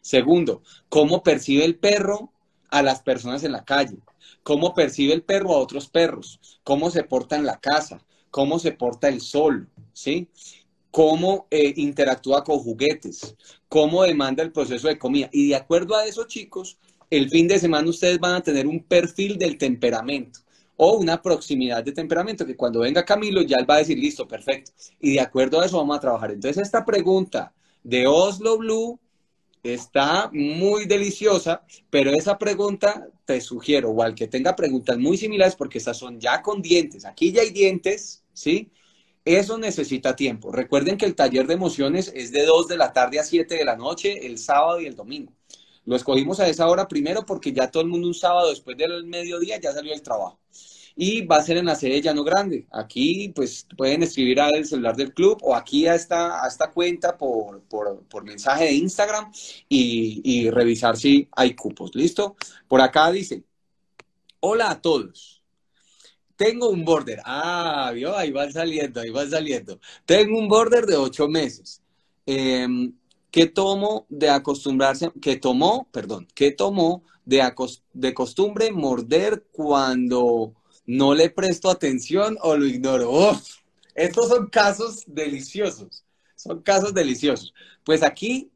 Segundo, cómo percibe el perro a las personas en la calle, cómo percibe el perro a otros perros, cómo se porta en la casa, cómo se porta el sol, ¿sí? Cómo eh, interactúa con juguetes, cómo demanda el proceso de comida. Y de acuerdo a eso, chicos, el fin de semana ustedes van a tener un perfil del temperamento o una proximidad de temperamento, que cuando venga Camilo ya él va a decir, listo, perfecto. Y de acuerdo a eso vamos a trabajar. Entonces esta pregunta de Oslo Blue está muy deliciosa, pero esa pregunta te sugiero, o al que tenga preguntas muy similares, porque estas son ya con dientes, aquí ya hay dientes, ¿sí? Eso necesita tiempo. Recuerden que el taller de emociones es de 2 de la tarde a 7 de la noche, el sábado y el domingo. Lo escogimos a esa hora primero porque ya todo el mundo un sábado después del mediodía ya salió del trabajo. Y va a ser en la sede Llano Grande. Aquí pues pueden escribir al celular del club o aquí a esta, a esta cuenta por, por, mensaje de Instagram y, y revisar si hay cupos. ¿Listo? Por acá dice, hola a todos. Tengo un border. Ah, vio, ahí va saliendo, ahí va saliendo. Tengo un border de ocho meses. Em, ¿Qué tomo de acostumbrarse, que tomó, perdón, qué tomó de, de costumbre morder cuando no le presto atención o lo ignoro? estos son casos deliciosos, son casos deliciosos. Pues aquí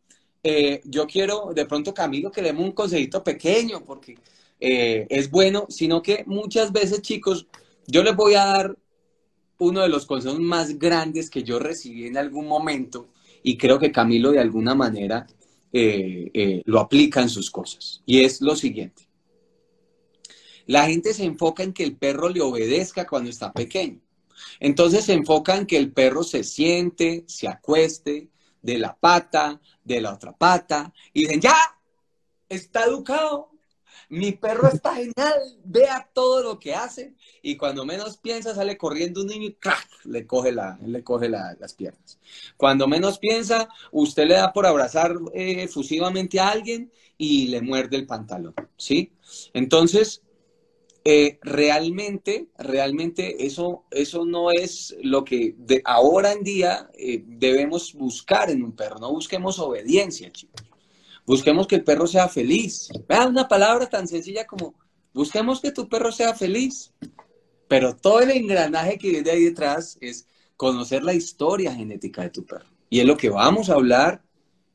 eh, yo quiero de pronto, Camilo, que demos un consejito pequeño, porque eh, es bueno, sino que muchas veces, chicos, yo les voy a dar uno de los consejos más grandes que yo recibí en algún momento y creo que Camilo de alguna manera eh, eh, lo aplica en sus cosas. Y es lo siguiente. La gente se enfoca en que el perro le obedezca cuando está pequeño. Entonces se enfoca en que el perro se siente, se acueste de la pata, de la otra pata, y dicen, ya, está educado, mi perro está genial, vea todo lo que hace y cuando menos piensa sale corriendo un niño y ¡crack! le coge, la, le coge las piernas. Cuando menos piensa, usted le da por abrazar eh, efusivamente a alguien y le muerde el pantalón, ¿sí? Entonces, eh, realmente, realmente eso, eso no es lo que de ahora en día eh, debemos buscar en un perro, no busquemos obediencia, chicos. Busquemos que el perro sea feliz. Vean una palabra tan sencilla como busquemos que tu perro sea feliz. Pero todo el engranaje que viene ahí detrás es conocer la historia genética de tu perro. Y es lo que vamos a hablar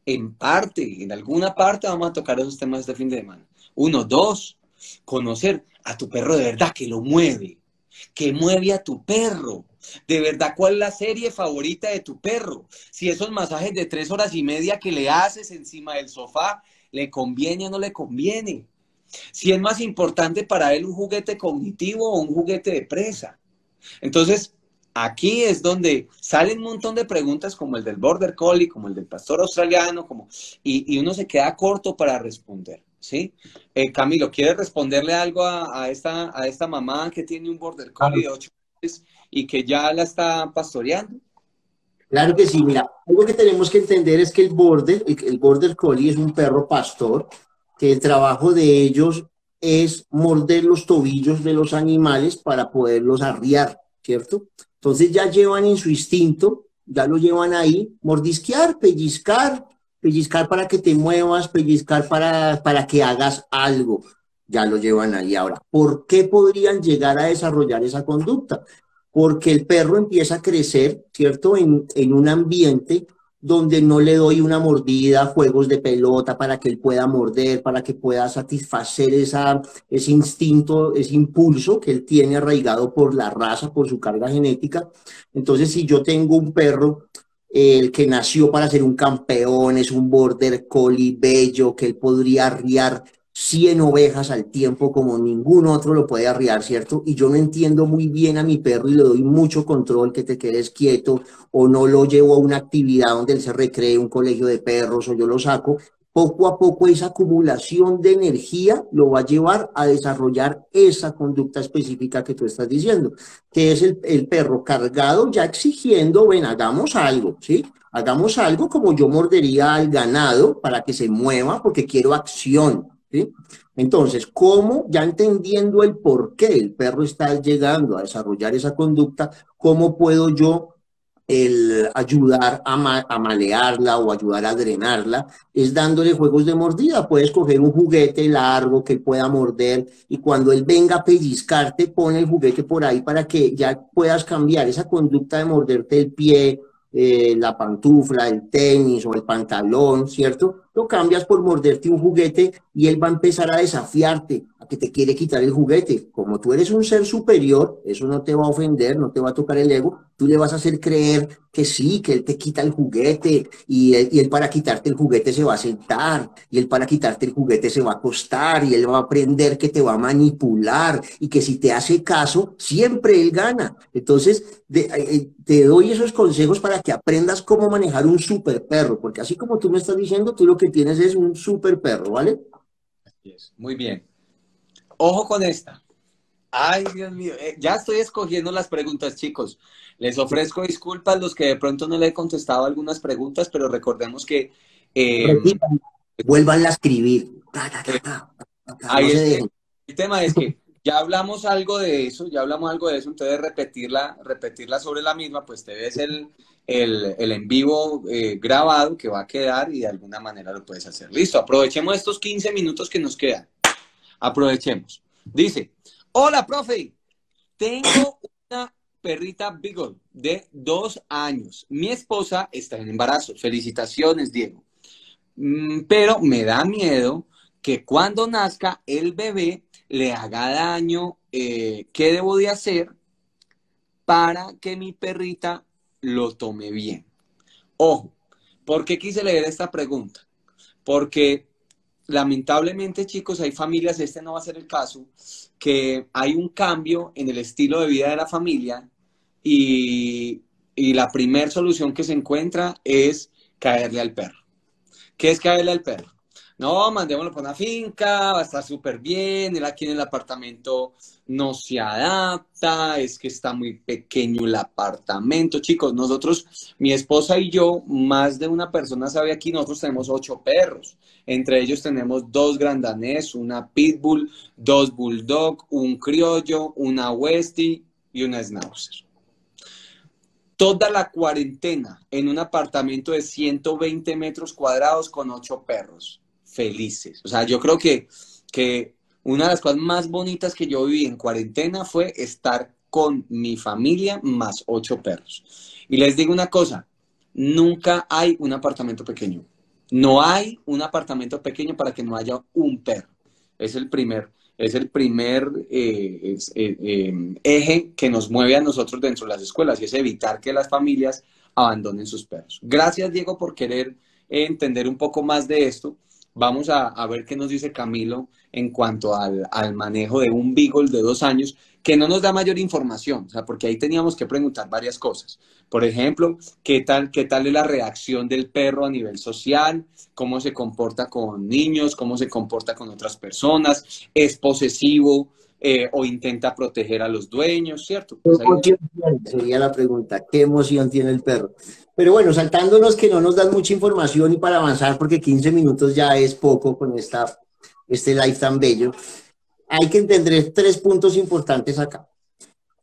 en parte, en alguna parte vamos a tocar esos temas este fin de semana. Uno, dos, conocer a tu perro de verdad que lo mueve, que mueve a tu perro, de verdad, ¿cuál es la serie favorita de tu perro? Si esos masajes de tres horas y media que le haces encima del sofá, ¿le conviene o no le conviene? Si es más importante para él un juguete cognitivo o un juguete de presa. Entonces, aquí es donde salen un montón de preguntas como el del Border Collie, como el del pastor australiano, como, y, uno se queda corto para responder. ¿sí? Eh, Camilo, ¿quieres responderle algo a, esta, a esta mamá que tiene un Border Collie de ocho meses y que ya la está pastoreando. Claro que sí, mira, algo que tenemos que entender es que el border, el border collie es un perro pastor, que el trabajo de ellos es morder los tobillos de los animales para poderlos arriar, ¿cierto? Entonces ya llevan en su instinto, ya lo llevan ahí, mordisquear, pellizcar, pellizcar para que te muevas, pellizcar para, para que hagas algo, ya lo llevan ahí. Ahora, ¿por qué podrían llegar a desarrollar esa conducta? Porque el perro empieza a crecer, ¿cierto? En, un ambiente donde no le doy una mordida, juegos de pelota para que él pueda morder, para que pueda satisfacer ese instinto, ese impulso que él tiene arraigado por la raza, por su carga genética. Entonces, si yo tengo un perro, el que nació para ser un campeón, es un border collie bello, que él podría arriar 100 ovejas al tiempo como ningún otro lo puede arriar, ¿cierto? Y yo no entiendo muy bien a mi perro y le doy mucho control, que te quedes quieto o no lo llevo a una actividad donde él se recree, un colegio de perros o yo lo saco. Poco a poco esa acumulación de energía lo va a llevar a desarrollar esa conducta específica que tú estás diciendo, que es el, perro cargado ya exigiendo, ven, hagamos algo, ¿sí? Hagamos algo como yo mordería al ganado para que se mueva porque quiero acción, entonces, ¿cómo, ya entendiendo el por qué el perro está llegando a desarrollar esa conducta, cómo puedo yo el ayudar a, a, malearla o ayudar a drenarla, es dándole juegos de mordida. Puedes coger un juguete largo que pueda morder y cuando él venga a pellizcarte, pone el juguete por ahí para que ya puedas cambiar esa conducta de morderte el pie eh, la pantufla, el tenis o el pantalón, ¿cierto? Lo cambias por morderte un juguete y él va a empezar a desafiarte, que te quiere quitar el juguete. Como tú eres un ser superior, eso no te va a ofender, no te va a tocar el ego, tú le vas a hacer creer que sí, que él te quita el juguete y él, para quitarte el juguete se va a sentar y él para quitarte el juguete se va a acostar y él va a aprender que te va a manipular y que si te hace caso, siempre él gana. Entonces, eh, te doy esos consejos para que aprendas cómo manejar un super perro, porque así como tú me estás diciendo, tú lo que tienes es un super perro, ¿vale? Así. Muy bien. Ojo con esta. Ay, Dios mío, eh, ya estoy escogiendo las preguntas, chicos. Les ofrezco disculpas los que de pronto no le he contestado algunas preguntas, pero recordemos que... Eh, Vuelvan a escribir. el tema es que ya hablamos algo de eso, ya hablamos algo de eso, entonces repetirla, repetirla sobre la misma, pues te ves el, el, en vivo eh, grabado que va a quedar y de alguna manera lo puedes hacer. Listo, aprovechemos estos 15 minutos que nos quedan. Aprovechemos. Dice, hola, profe, tengo una perrita Beagle de dos años. Mi esposa está en embarazo. Felicitaciones, Diego. Mm, pero me da miedo que cuando nazca el bebé le haga daño. Eh, ¿Qué debo de hacer para que mi perrita lo tome bien? Ojo, ¿por qué quise leer esta pregunta? Porque lamentablemente, chicos, hay familias, este no va a ser el caso, que hay un cambio en el estilo de vida de la familia y, la primera solución que se encuentra es caerle al perro. ¿Qué es caerle al perro? No, mandémoslo por una finca, va a estar súper bien, él aquí en el apartamento no se adapta, es que está muy pequeño el apartamento. Chicos, nosotros, mi esposa y yo, más de una persona sabe aquí, nosotros tenemos ocho perros. Entre ellos tenemos dos grandanés, una pitbull, dos bulldog, un criollo, una westie y una schnauzer. Toda la cuarentena en un apartamento de 120 metros cuadrados con ocho perros. Felices. O sea, yo creo que, que una de las cosas más bonitas que yo viví en cuarentena fue estar con mi familia más ocho perros. Y les digo una cosa, nunca hay un apartamento pequeño. No hay un apartamento pequeño para que no haya un perro. Es el primer, es el primer eh, eh, eh, eje que nos mueve a nosotros dentro de las escuelas y es evitar que las familias abandonen sus perros. Gracias, Diego, por querer entender un poco más de esto. Vamos a, ver qué nos dice Camilo en cuanto al, al, manejo de un Beagle de dos años, que no nos da mayor información, o sea, porque ahí teníamos que preguntar varias cosas. Por ejemplo, ¿qué tal, qué tal es la reacción del perro a nivel social? ¿Cómo se comporta con niños? ¿Cómo se comporta con otras personas? ¿Es posesivo? Eh, o intenta proteger a los dueños, ¿cierto? Pues Sería la pregunta, ¿qué emoción tiene el perro? Pero bueno, saltándonos que no nos dan mucha información y para avanzar, porque 15 minutos ya es poco con esta este live tan bello, hay que entender tres puntos importantes acá.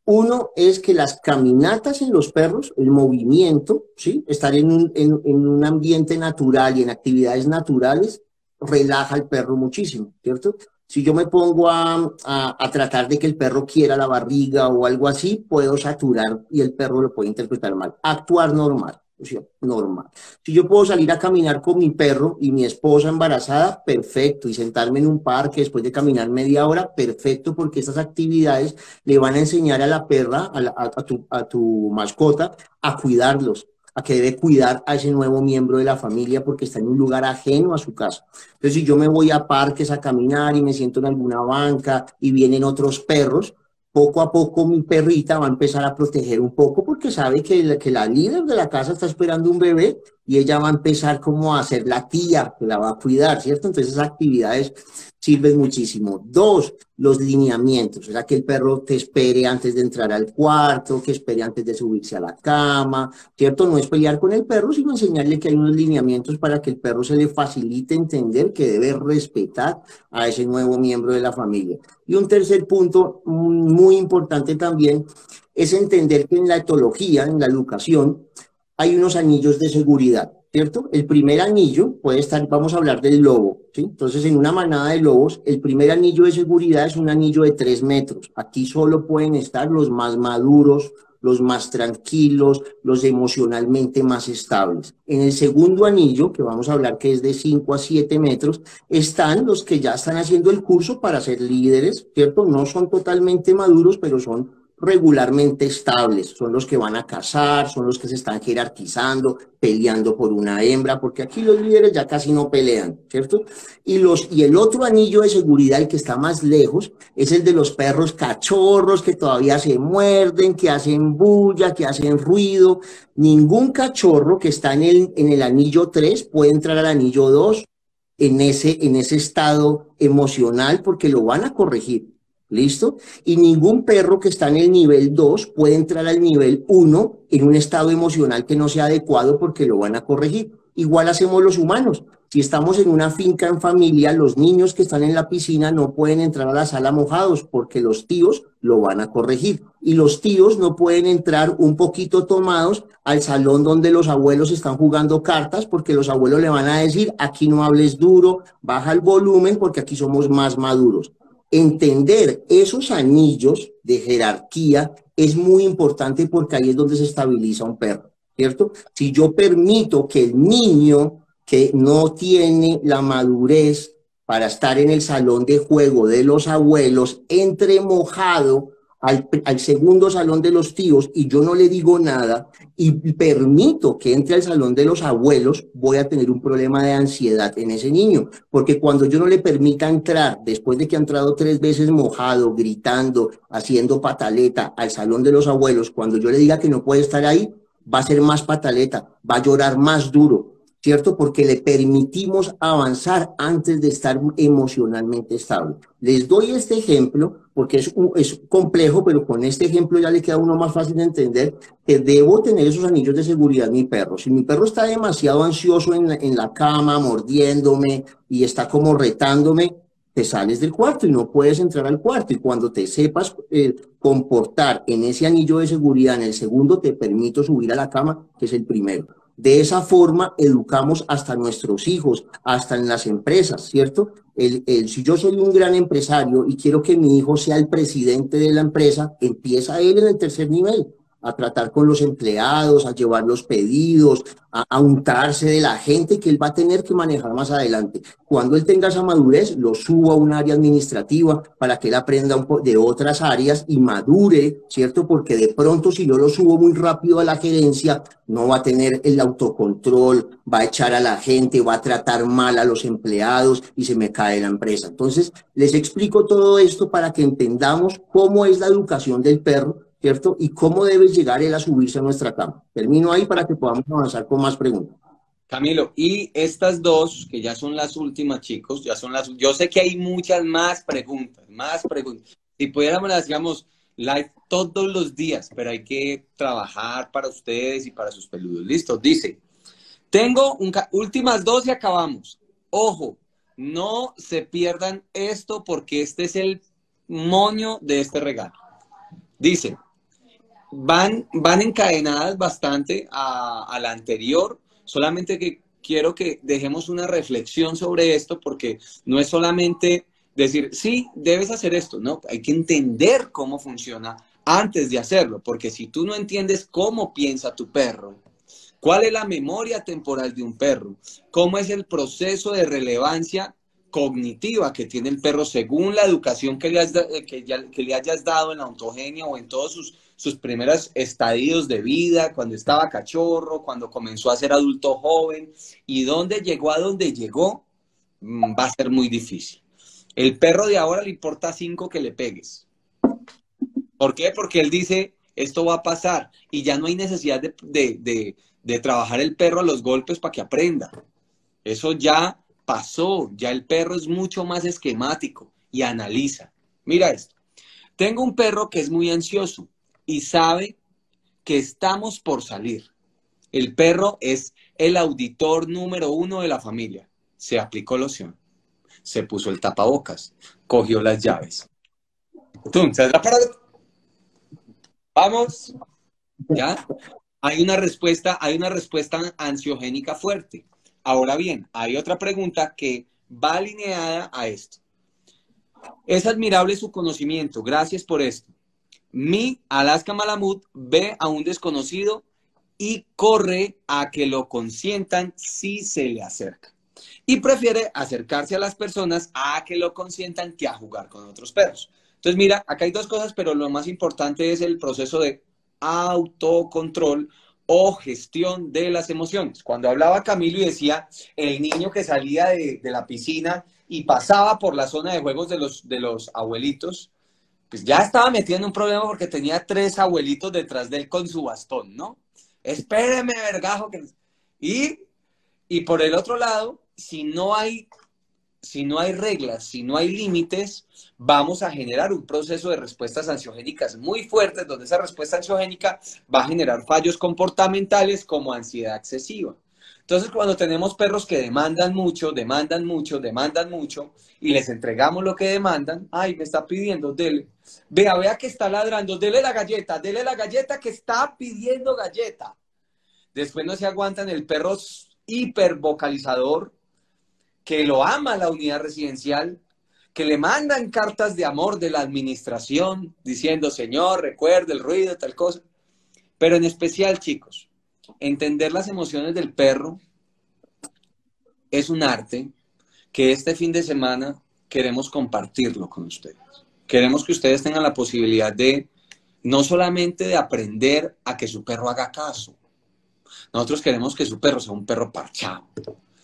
Uno es que las caminatas en los perros, el movimiento, ¿sí? estar en un, en, un ambiente natural y en actividades naturales, relaja al perro muchísimo, ¿cierto? Si yo me pongo a, a, tratar de que el perro quiera la barriga o algo así, puedo saturar y el perro lo puede interpretar mal. Actuar normal normal. Si yo puedo salir a caminar con mi perro y mi esposa embarazada, perfecto. Y sentarme en un parque después de caminar media hora, perfecto, porque estas actividades le van a enseñar a la perra, a, tu, a tu mascota, a cuidarlos, a que debe cuidar a ese nuevo miembro de la familia porque está en un lugar ajeno a su casa. Entonces, si yo me voy a parques a caminar y me siento en alguna banca y vienen otros perros, poco a poco mi perrita va a empezar a proteger un poco porque sabe que la, que la líder de la casa está esperando un bebé y ella va a empezar como a ser la tía que la va a cuidar, ¿cierto? Entonces esas actividades sirven muchísimo. Dos, los lineamientos, o sea, que el perro te espere antes de entrar al cuarto, que espere antes de subirse a la cama, ¿cierto? No es pelear con el perro, sino enseñarle que hay unos lineamientos para que el perro se le facilite entender que debe respetar a ese nuevo miembro de la familia. Y un tercer punto muy importante también es entender que en la etología, en la educación, hay unos anillos de seguridad, ¿cierto? El primer anillo puede estar, vamos a hablar del lobo, ¿sí? Entonces, en una manada de lobos, el primer anillo de seguridad es un anillo de tres metros. Aquí solo pueden estar los más maduros, los más tranquilos, los emocionalmente más estables. En el segundo anillo, que vamos a hablar que es de 5 a 7 metros, están los que ya están haciendo el curso para ser líderes, ¿cierto? No son totalmente maduros, pero son regularmente estables, son los que van a casar, son los que se están jerarquizando, peleando por una hembra, porque aquí los líderes ya casi no pelean, ¿cierto? Y, los, y el otro anillo de seguridad, el que está más lejos, es el de los perros cachorros que todavía se muerden, que hacen bulla, que hacen ruido. Ningún cachorro que está en el, en el anillo 3 puede entrar al anillo 2 en ese, en ese estado emocional porque lo van a corregir. ¿Listo? Y ningún perro que está en el nivel 2 puede entrar al nivel 1 en un estado emocional que no sea adecuado porque lo van a corregir. Igual hacemos los humanos. Si estamos en una finca en familia, los niños que están en la piscina no pueden entrar a la sala mojados porque los tíos lo van a corregir. Y los tíos no pueden entrar un poquito tomados al salón donde los abuelos están jugando cartas porque los abuelos le van a decir, aquí no hables duro, baja el volumen porque aquí somos más maduros entender esos anillos de jerarquía es muy importante porque ahí es donde se estabiliza un perro, ¿cierto? Si yo permito que el niño que no tiene la madurez para estar en el salón de juego de los abuelos entre mojado al, segundo salón de los tíos y yo no le digo nada y permito que entre al salón de los abuelos, voy a tener un problema de ansiedad en ese niño, porque cuando yo no le permita entrar, después de que ha entrado tres veces mojado, gritando, haciendo pataleta al salón de los abuelos, cuando yo le diga que no puede estar ahí, va a ser más pataleta, va a llorar más duro, ¿cierto? Porque le permitimos avanzar antes de estar emocionalmente estable. Les doy este ejemplo porque es, es complejo, pero con este ejemplo ya le queda uno más fácil de entender que debo tener esos anillos de seguridad mi perro. Si mi perro está demasiado ansioso en la, en la cama, mordiéndome y está como retándome, te sales del cuarto y no puedes entrar al cuarto. Y cuando te sepas eh, comportar en ese anillo de seguridad, en el segundo te permito subir a la cama, que es el primero. De esa forma educamos hasta nuestros hijos, hasta en las empresas, ¿cierto? El, el, si yo soy un gran empresario y quiero que mi hijo sea el presidente de la empresa, empieza él en el tercer nivel a tratar con los empleados, a llevar los pedidos, a, untarse de la gente que él va a tener que manejar más adelante. Cuando él tenga esa madurez, lo subo a un área administrativa para que él aprenda un de otras áreas y madure, ¿cierto? Porque de pronto si yo lo subo muy rápido a la gerencia, no va a tener el autocontrol, va a echar a la gente, va a tratar mal a los empleados y se me cae la empresa. Entonces, les explico todo esto para que entendamos cómo es la educación del perro ¿cierto? Y cómo debe llegar él a subirse a nuestra cama. Termino ahí para que podamos avanzar con más preguntas. Camilo, y estas dos, que ya son las últimas, chicos, ya son las... Yo sé que hay muchas más preguntas, más preguntas. Si pudiéramos, las digamos, live todos los días, pero hay que trabajar para ustedes y para sus peludos. Listo, dice, tengo un últimas dos y acabamos. Ojo, no se pierdan esto porque este es el moño de este regalo. Dice, van, van encadenadas bastante a, la anterior, solamente que quiero que dejemos una reflexión sobre esto porque no es solamente decir, sí, debes hacer esto, no, hay que entender cómo funciona antes de hacerlo, porque si tú no entiendes cómo piensa tu perro, cuál es la memoria temporal de un perro, cómo es el proceso de relevancia cognitiva que tiene el perro según la educación que le, has, que, que le hayas dado en la ontogenia o en todos sus sus primeros estadios de vida, cuando estaba cachorro, cuando comenzó a ser adulto joven y dónde llegó a donde llegó, mm, va a ser muy difícil. El perro de ahora le importa cinco que le pegues. ¿Por qué? Porque él dice, esto va a pasar y ya no hay necesidad de, de trabajar el perro a los golpes para que aprenda. Eso ya pasó, ya el perro es mucho más esquemático y analiza. Mira esto. Tengo un perro que es muy ansioso y sabe que estamos por salir. El perro es el auditor número uno de la familia. Se aplicó loción, se puso el tapabocas, cogió las llaves. Vamos. ¿Ya? Hay una respuesta, hay una respuesta ansiogénica fuerte. Ahora bien, hay otra pregunta que va alineada a esto. Es admirable su conocimiento, gracias por esto Mi Alaska Malamut ve a un desconocido y corre a que lo consientan si se le acerca. Y prefiere acercarse a las personas a que lo consientan que a jugar con otros perros. Entonces, mira, acá hay dos cosas, pero lo más importante es el proceso de autocontrol o gestión de las emociones. Cuando hablaba Camilo y decía el niño que salía de, la piscina y pasaba por la zona de juegos de los, de los abuelitos, pues ya estaba metido en un problema porque tenía tres abuelitos detrás de él con su bastón, ¿no? Espéreme, vergajo. Y, y por el otro lado, si no hay si no hay reglas, si no hay límites, vamos a generar un proceso de respuestas ansiogénicas muy fuertes, donde esa respuesta ansiogénica va a generar fallos comportamentales como ansiedad excesiva. Entonces, cuando tenemos perros que demandan mucho, demandan mucho, demandan mucho, y les entregamos lo que demandan, ay, me está pidiendo, dele. Vea, vea que está ladrando, dele la galleta, dele la galleta que está pidiendo galleta. Después no se aguantan el perro hipervocalizador, que lo ama la unidad residencial, que le mandan cartas de amor de la administración diciendo, Señor, recuerde el ruido, tal cosa. Pero en especial, chicos, entender las emociones del perro es un arte que este fin de semana queremos compartirlo con ustedes. Queremos que ustedes tengan la posibilidad de no solamente de aprender a que su perro haga caso. Nosotros queremos que su perro sea un perro parchado,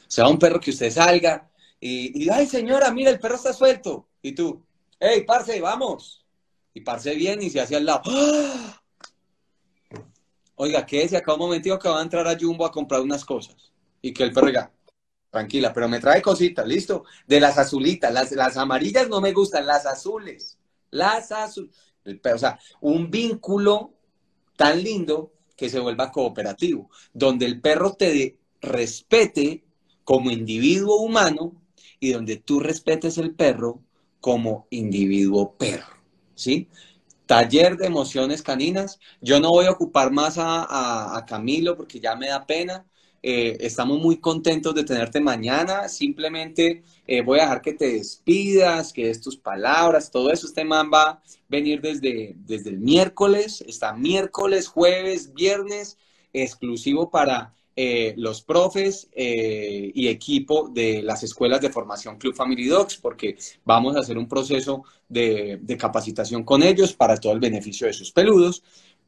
sea un perro que usted salga y, ay señora, mira, el perro está suelto. Y tú, hey, parce, vamos. Y parce bien y se hace al lado. ¡Ah! Oiga, ¿qué es? acá un momentito que va a entrar a Jumbo a comprar unas cosas. Y que el perro diga, tranquila, pero me trae cositas, ¿listo? De las azulitas, las, las amarillas no me gustan, las azules. Las azules. O sea, un vínculo tan lindo que se vuelva cooperativo, donde el perro te respete como individuo humano y donde tú respetes el perro como individuo perro, ¿sí? Taller de emociones caninas. Yo no voy a ocupar más a, Camilo porque ya me da pena. Eh, estamos muy contentos de tenerte mañana. Simplemente eh, voy a dejar que te despidas, que des tus palabras, todo eso. Este man va a venir desde, desde el miércoles. Está miércoles, jueves, viernes, exclusivo para eh, los profes eh, y equipo de las escuelas de formación Club Family Dogs, porque vamos a hacer un proceso de, capacitación con ellos para todo el beneficio de sus peludos.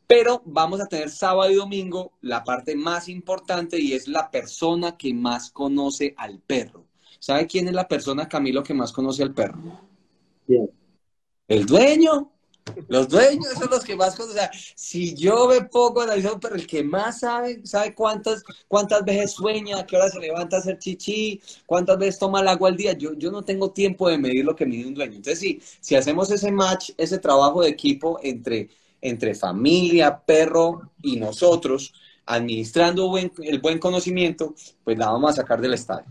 Pero vamos a tener sábado y domingo la parte más importante y es la persona que más conoce al perro. ¿Sabe quién es la persona, Camilo, que más conoce al perro? El dueño. Los dueños son los que más conocen. O sea, si yo ve poco analizado, pero el que más sabe, sabe cuántas, cuántas veces sueña, a qué hora se levanta a hacer chichi, cuántas veces toma el agua al día. Yo, yo no tengo tiempo de medir lo que mide un dueño. Entonces, sí, si hacemos ese match, ese trabajo de equipo entre, entre familia, perro y nosotros, administrando el buen conocimiento, pues la vamos a sacar del estadio.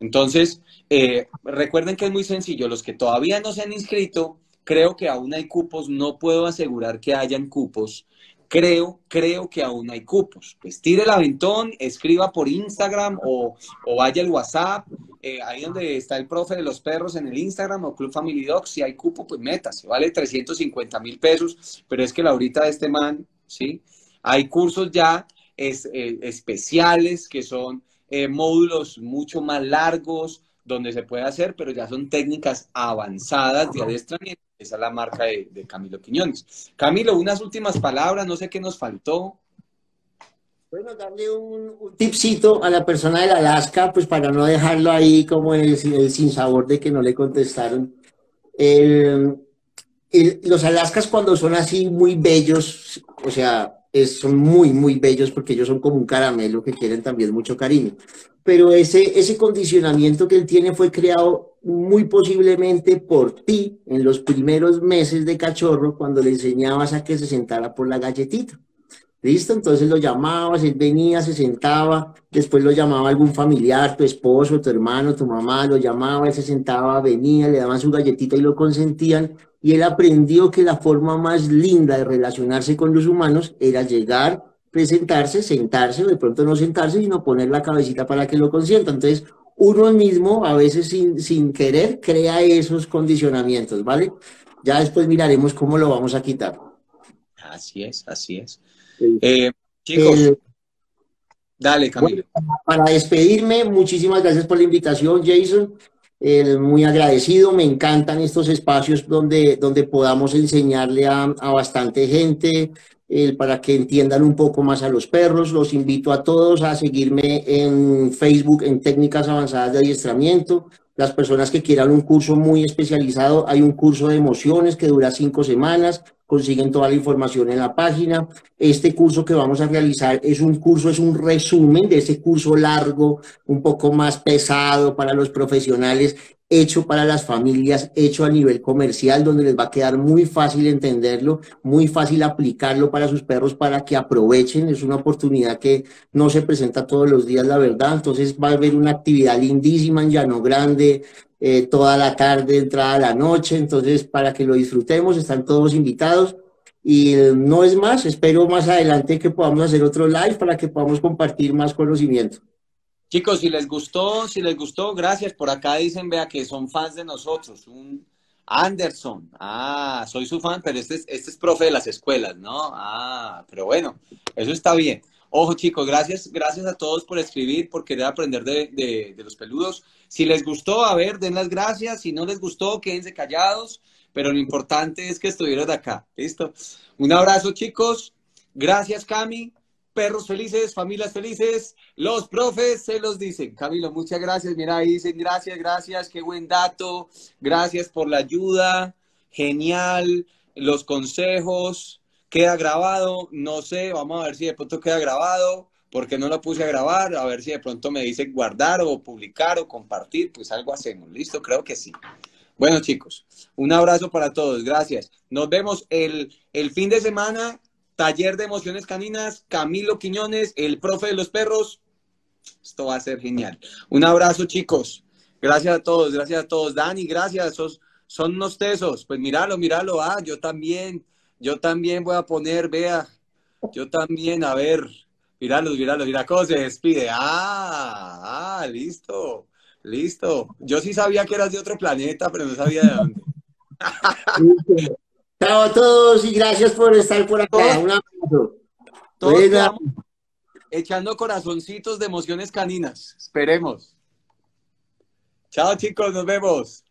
Entonces, eh, recuerden que es muy sencillo. Los que todavía no se han inscrito, Creo que aún hay cupos, no puedo asegurar que hayan cupos. Creo, creo que aún hay cupos. Pues tire el aventón, escriba por Instagram o, vaya al WhatsApp, eh, ahí donde está el profe de los perros en el Instagram o Club Family Dogs, si hay cupo, pues métase, vale 350 mil pesos, pero es que la ahorita de este man, ¿sí? Hay cursos ya es, eh, especiales que son eh, módulos mucho más largos, donde se puede hacer, pero ya son técnicas avanzadas de adiestramiento esa es la marca de, Camilo Quiñones. Camilo, unas últimas palabras, no sé qué nos faltó. Bueno, darle un, tipcito a la persona del Alaska, pues para no dejarlo ahí como el, sin sabor de que no le contestaron. los Alaskas cuando son así muy bellos, o sea, son muy, muy bellos porque ellos son como un caramelo que quieren también mucho cariño. Pero ese, ese condicionamiento que él tiene fue creado muy posiblemente por ti en los primeros meses de cachorro cuando le enseñabas a que se sentara por la galletita. ¿Listo? Entonces lo llamabas, él venía, se sentaba, después lo llamaba algún familiar, tu esposo, tu hermano, tu mamá, lo llamaba, él se sentaba, venía, le daban su galletita y lo consentían, y él aprendió que la forma más linda de relacionarse con los humanos era llegar, presentarse, sentarse, o de pronto no sentarse, sino poner la cabecita para que lo consientan. Entonces, uno mismo, a veces sin, sin querer, crea esos condicionamientos, ¿vale? Ya después miraremos cómo lo vamos a quitar. Así es, así es. Eh, chicos, dale, Camilo. para despedirme, muchísimas gracias por la invitación, Jason. muy agradecido, me encantan estos espacios donde, donde podamos enseñarle a, a bastante gente, para que entiendan un poco más a los perros. Los invito a todos a seguirme en Facebook en técnicas avanzadas de adiestramiento. Las personas que quieran un curso muy especializado, hay un curso de emociones que dura cinco semanas, consiguen toda la información en la página. Este curso que vamos a realizar es un curso, es un resumen de ese curso largo, un poco más pesado para los profesionales hecho para las familias, hecho a nivel comercial, donde les va a quedar muy fácil entenderlo, muy fácil aplicarlo para sus perros para que aprovechen. Es una oportunidad que no se presenta todos los días, la verdad. Entonces va a haber una actividad lindísima en Llano Grande, eh, toda la tarde, entrada la noche. Entonces, para que lo disfrutemos, están todos invitados. Y no es más, espero más adelante que podamos hacer otro live para que podamos compartir más conocimiento. Chicos, si les gustó, si les gustó, gracias. Por acá dicen, vea, que son fans de nosotros. Un Anderson. Ah, soy su fan, pero este es, este es profe de las escuelas, ¿no? Ah, pero bueno, eso está bien. Ojo, chicos, gracias, gracias a todos por escribir, por querer aprender de, de los peludos. Si les gustó, a ver, den las gracias. Si no les gustó, quédense callados. Pero lo importante es que estuvieron acá. ¿Listo? Un abrazo, chicos. Gracias, Cami perros felices, familias felices, los profes se los dicen. Camilo, muchas gracias. Mira, ahí dicen gracias, gracias, qué buen dato, gracias por la ayuda, genial, los consejos, queda grabado, no sé, vamos a ver si de pronto queda grabado, porque no lo puse a grabar, a ver si de pronto me dice guardar o publicar o compartir, pues algo hacemos, listo, creo que sí. Bueno chicos, un abrazo para todos, gracias. Nos vemos el, el fin de semana Taller de Emociones Caninas, Camilo Quiñones, el profe de los perros. Esto va a ser genial. Un abrazo, chicos. Gracias a todos, gracias a todos. Dani, gracias. son unos tesos. Pues míralo, míralo. Ah, yo también, yo también voy a poner, vea. Yo también, a ver. Míralo, míralo, mira cómo se despide. Ah, ah, listo, listo. Yo sí sabía que eras de otro planeta, pero no sabía de dónde. Chao a todos y gracias por estar por acá. Un abrazo. Todos echando corazoncitos de emociones caninas. Esperemos. Chao chicos, nos vemos.